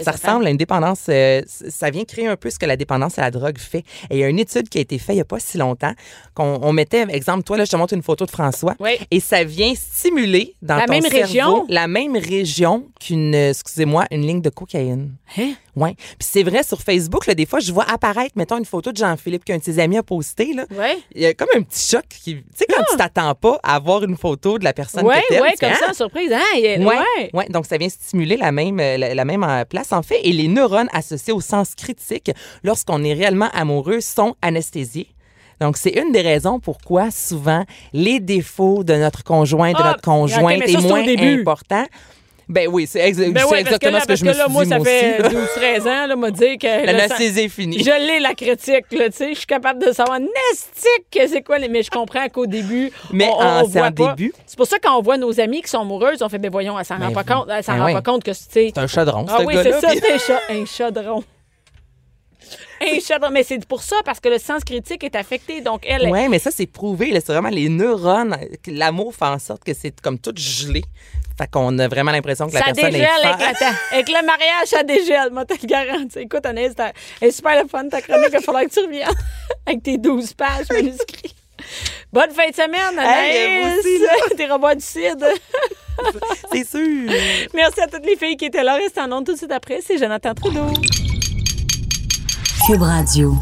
Ça ressemble à une dépendance. euh, ça vient créer un peu ce que la dépendance à la drogue fait. Et il y a une étude qui a été faite il n'y a pas si longtemps qu'on on mettait, exemple, toi, là, je te montre une photo de François. Oui. Et ça vient stimuler dans La ton même cerveau région? la même région qu'une, euh, excusez-moi, une ligne de cocaïne. Hein? Ouais. Puis c'est vrai, sur Facebook, là, des fois, je vois apparaître, mettons, une photo de Jean-Philippe qu'un de ses amis a posté. Là. Ouais. Il y a comme un petit choc. qui- Tu sais, quand tu t'attends pas à voir une photo de la personne Ouais, que t'aimes, ouais, comme Ah! ça, en surprise. Hein? il- Ouais, ouais. ouais. donc ça vient stimuler la même, euh, la, la même euh, place, en fait. Et les neurones associés au sens critique, lorsqu'on est réellement amoureux, sont anesthésiés. Donc, c'est une des raisons pourquoi souvent les défauts de notre conjoint, de Ah, notre conjointe ok, mais ça, est moins important. Ben oui, c'est Ben ouais, parce que exactement là, ce que parce je me que là, suis moi, dit, ça moi fait aussi. là. 12-13 ans, là, m'a dit que. sang- L'anesthésie est finie. Je l'ai, la critique, là, tu sais. Je suis capable de savoir nestique que c'est quoi, les- mais je comprends qu'au début. Mais c'est pas. début? C'est pour ça qu'on voit nos amis qui sont amoureuses, on fait, ben voyons, elle s'en Ben rend pas oui. compte. Elle s'en Ben rend pas compte que c'est. C'est un chaudron, Ah oui, c'est ça, c'est un, cha- un chaudron. Un chaudron. Mais c'est pour ça, parce que le sens critique est affecté. Donc, elle. Oui, mais ça, c'est prouvé. C'est vraiment les neurones. L'amour fait en sorte que c'est comme tout gelé. Fait qu'on a vraiment l'impression que la Ça personne dégèle est avec, la- avec le mariage, ça dégèle, moi, te le garantis. Écoute, Anaïs, t'as- elle est super le fun, ta chronique. Il va falloir que tu reviennes avec tes 12 pages manuscrites. Bonne fin de semaine, Hey, Anaïs. là. T'es robots du CID. C'est sûr. Merci à toutes les filles qui étaient là. Restez en ondes tout de suite après. C'est Jonathan Trudeau. Cube Radio.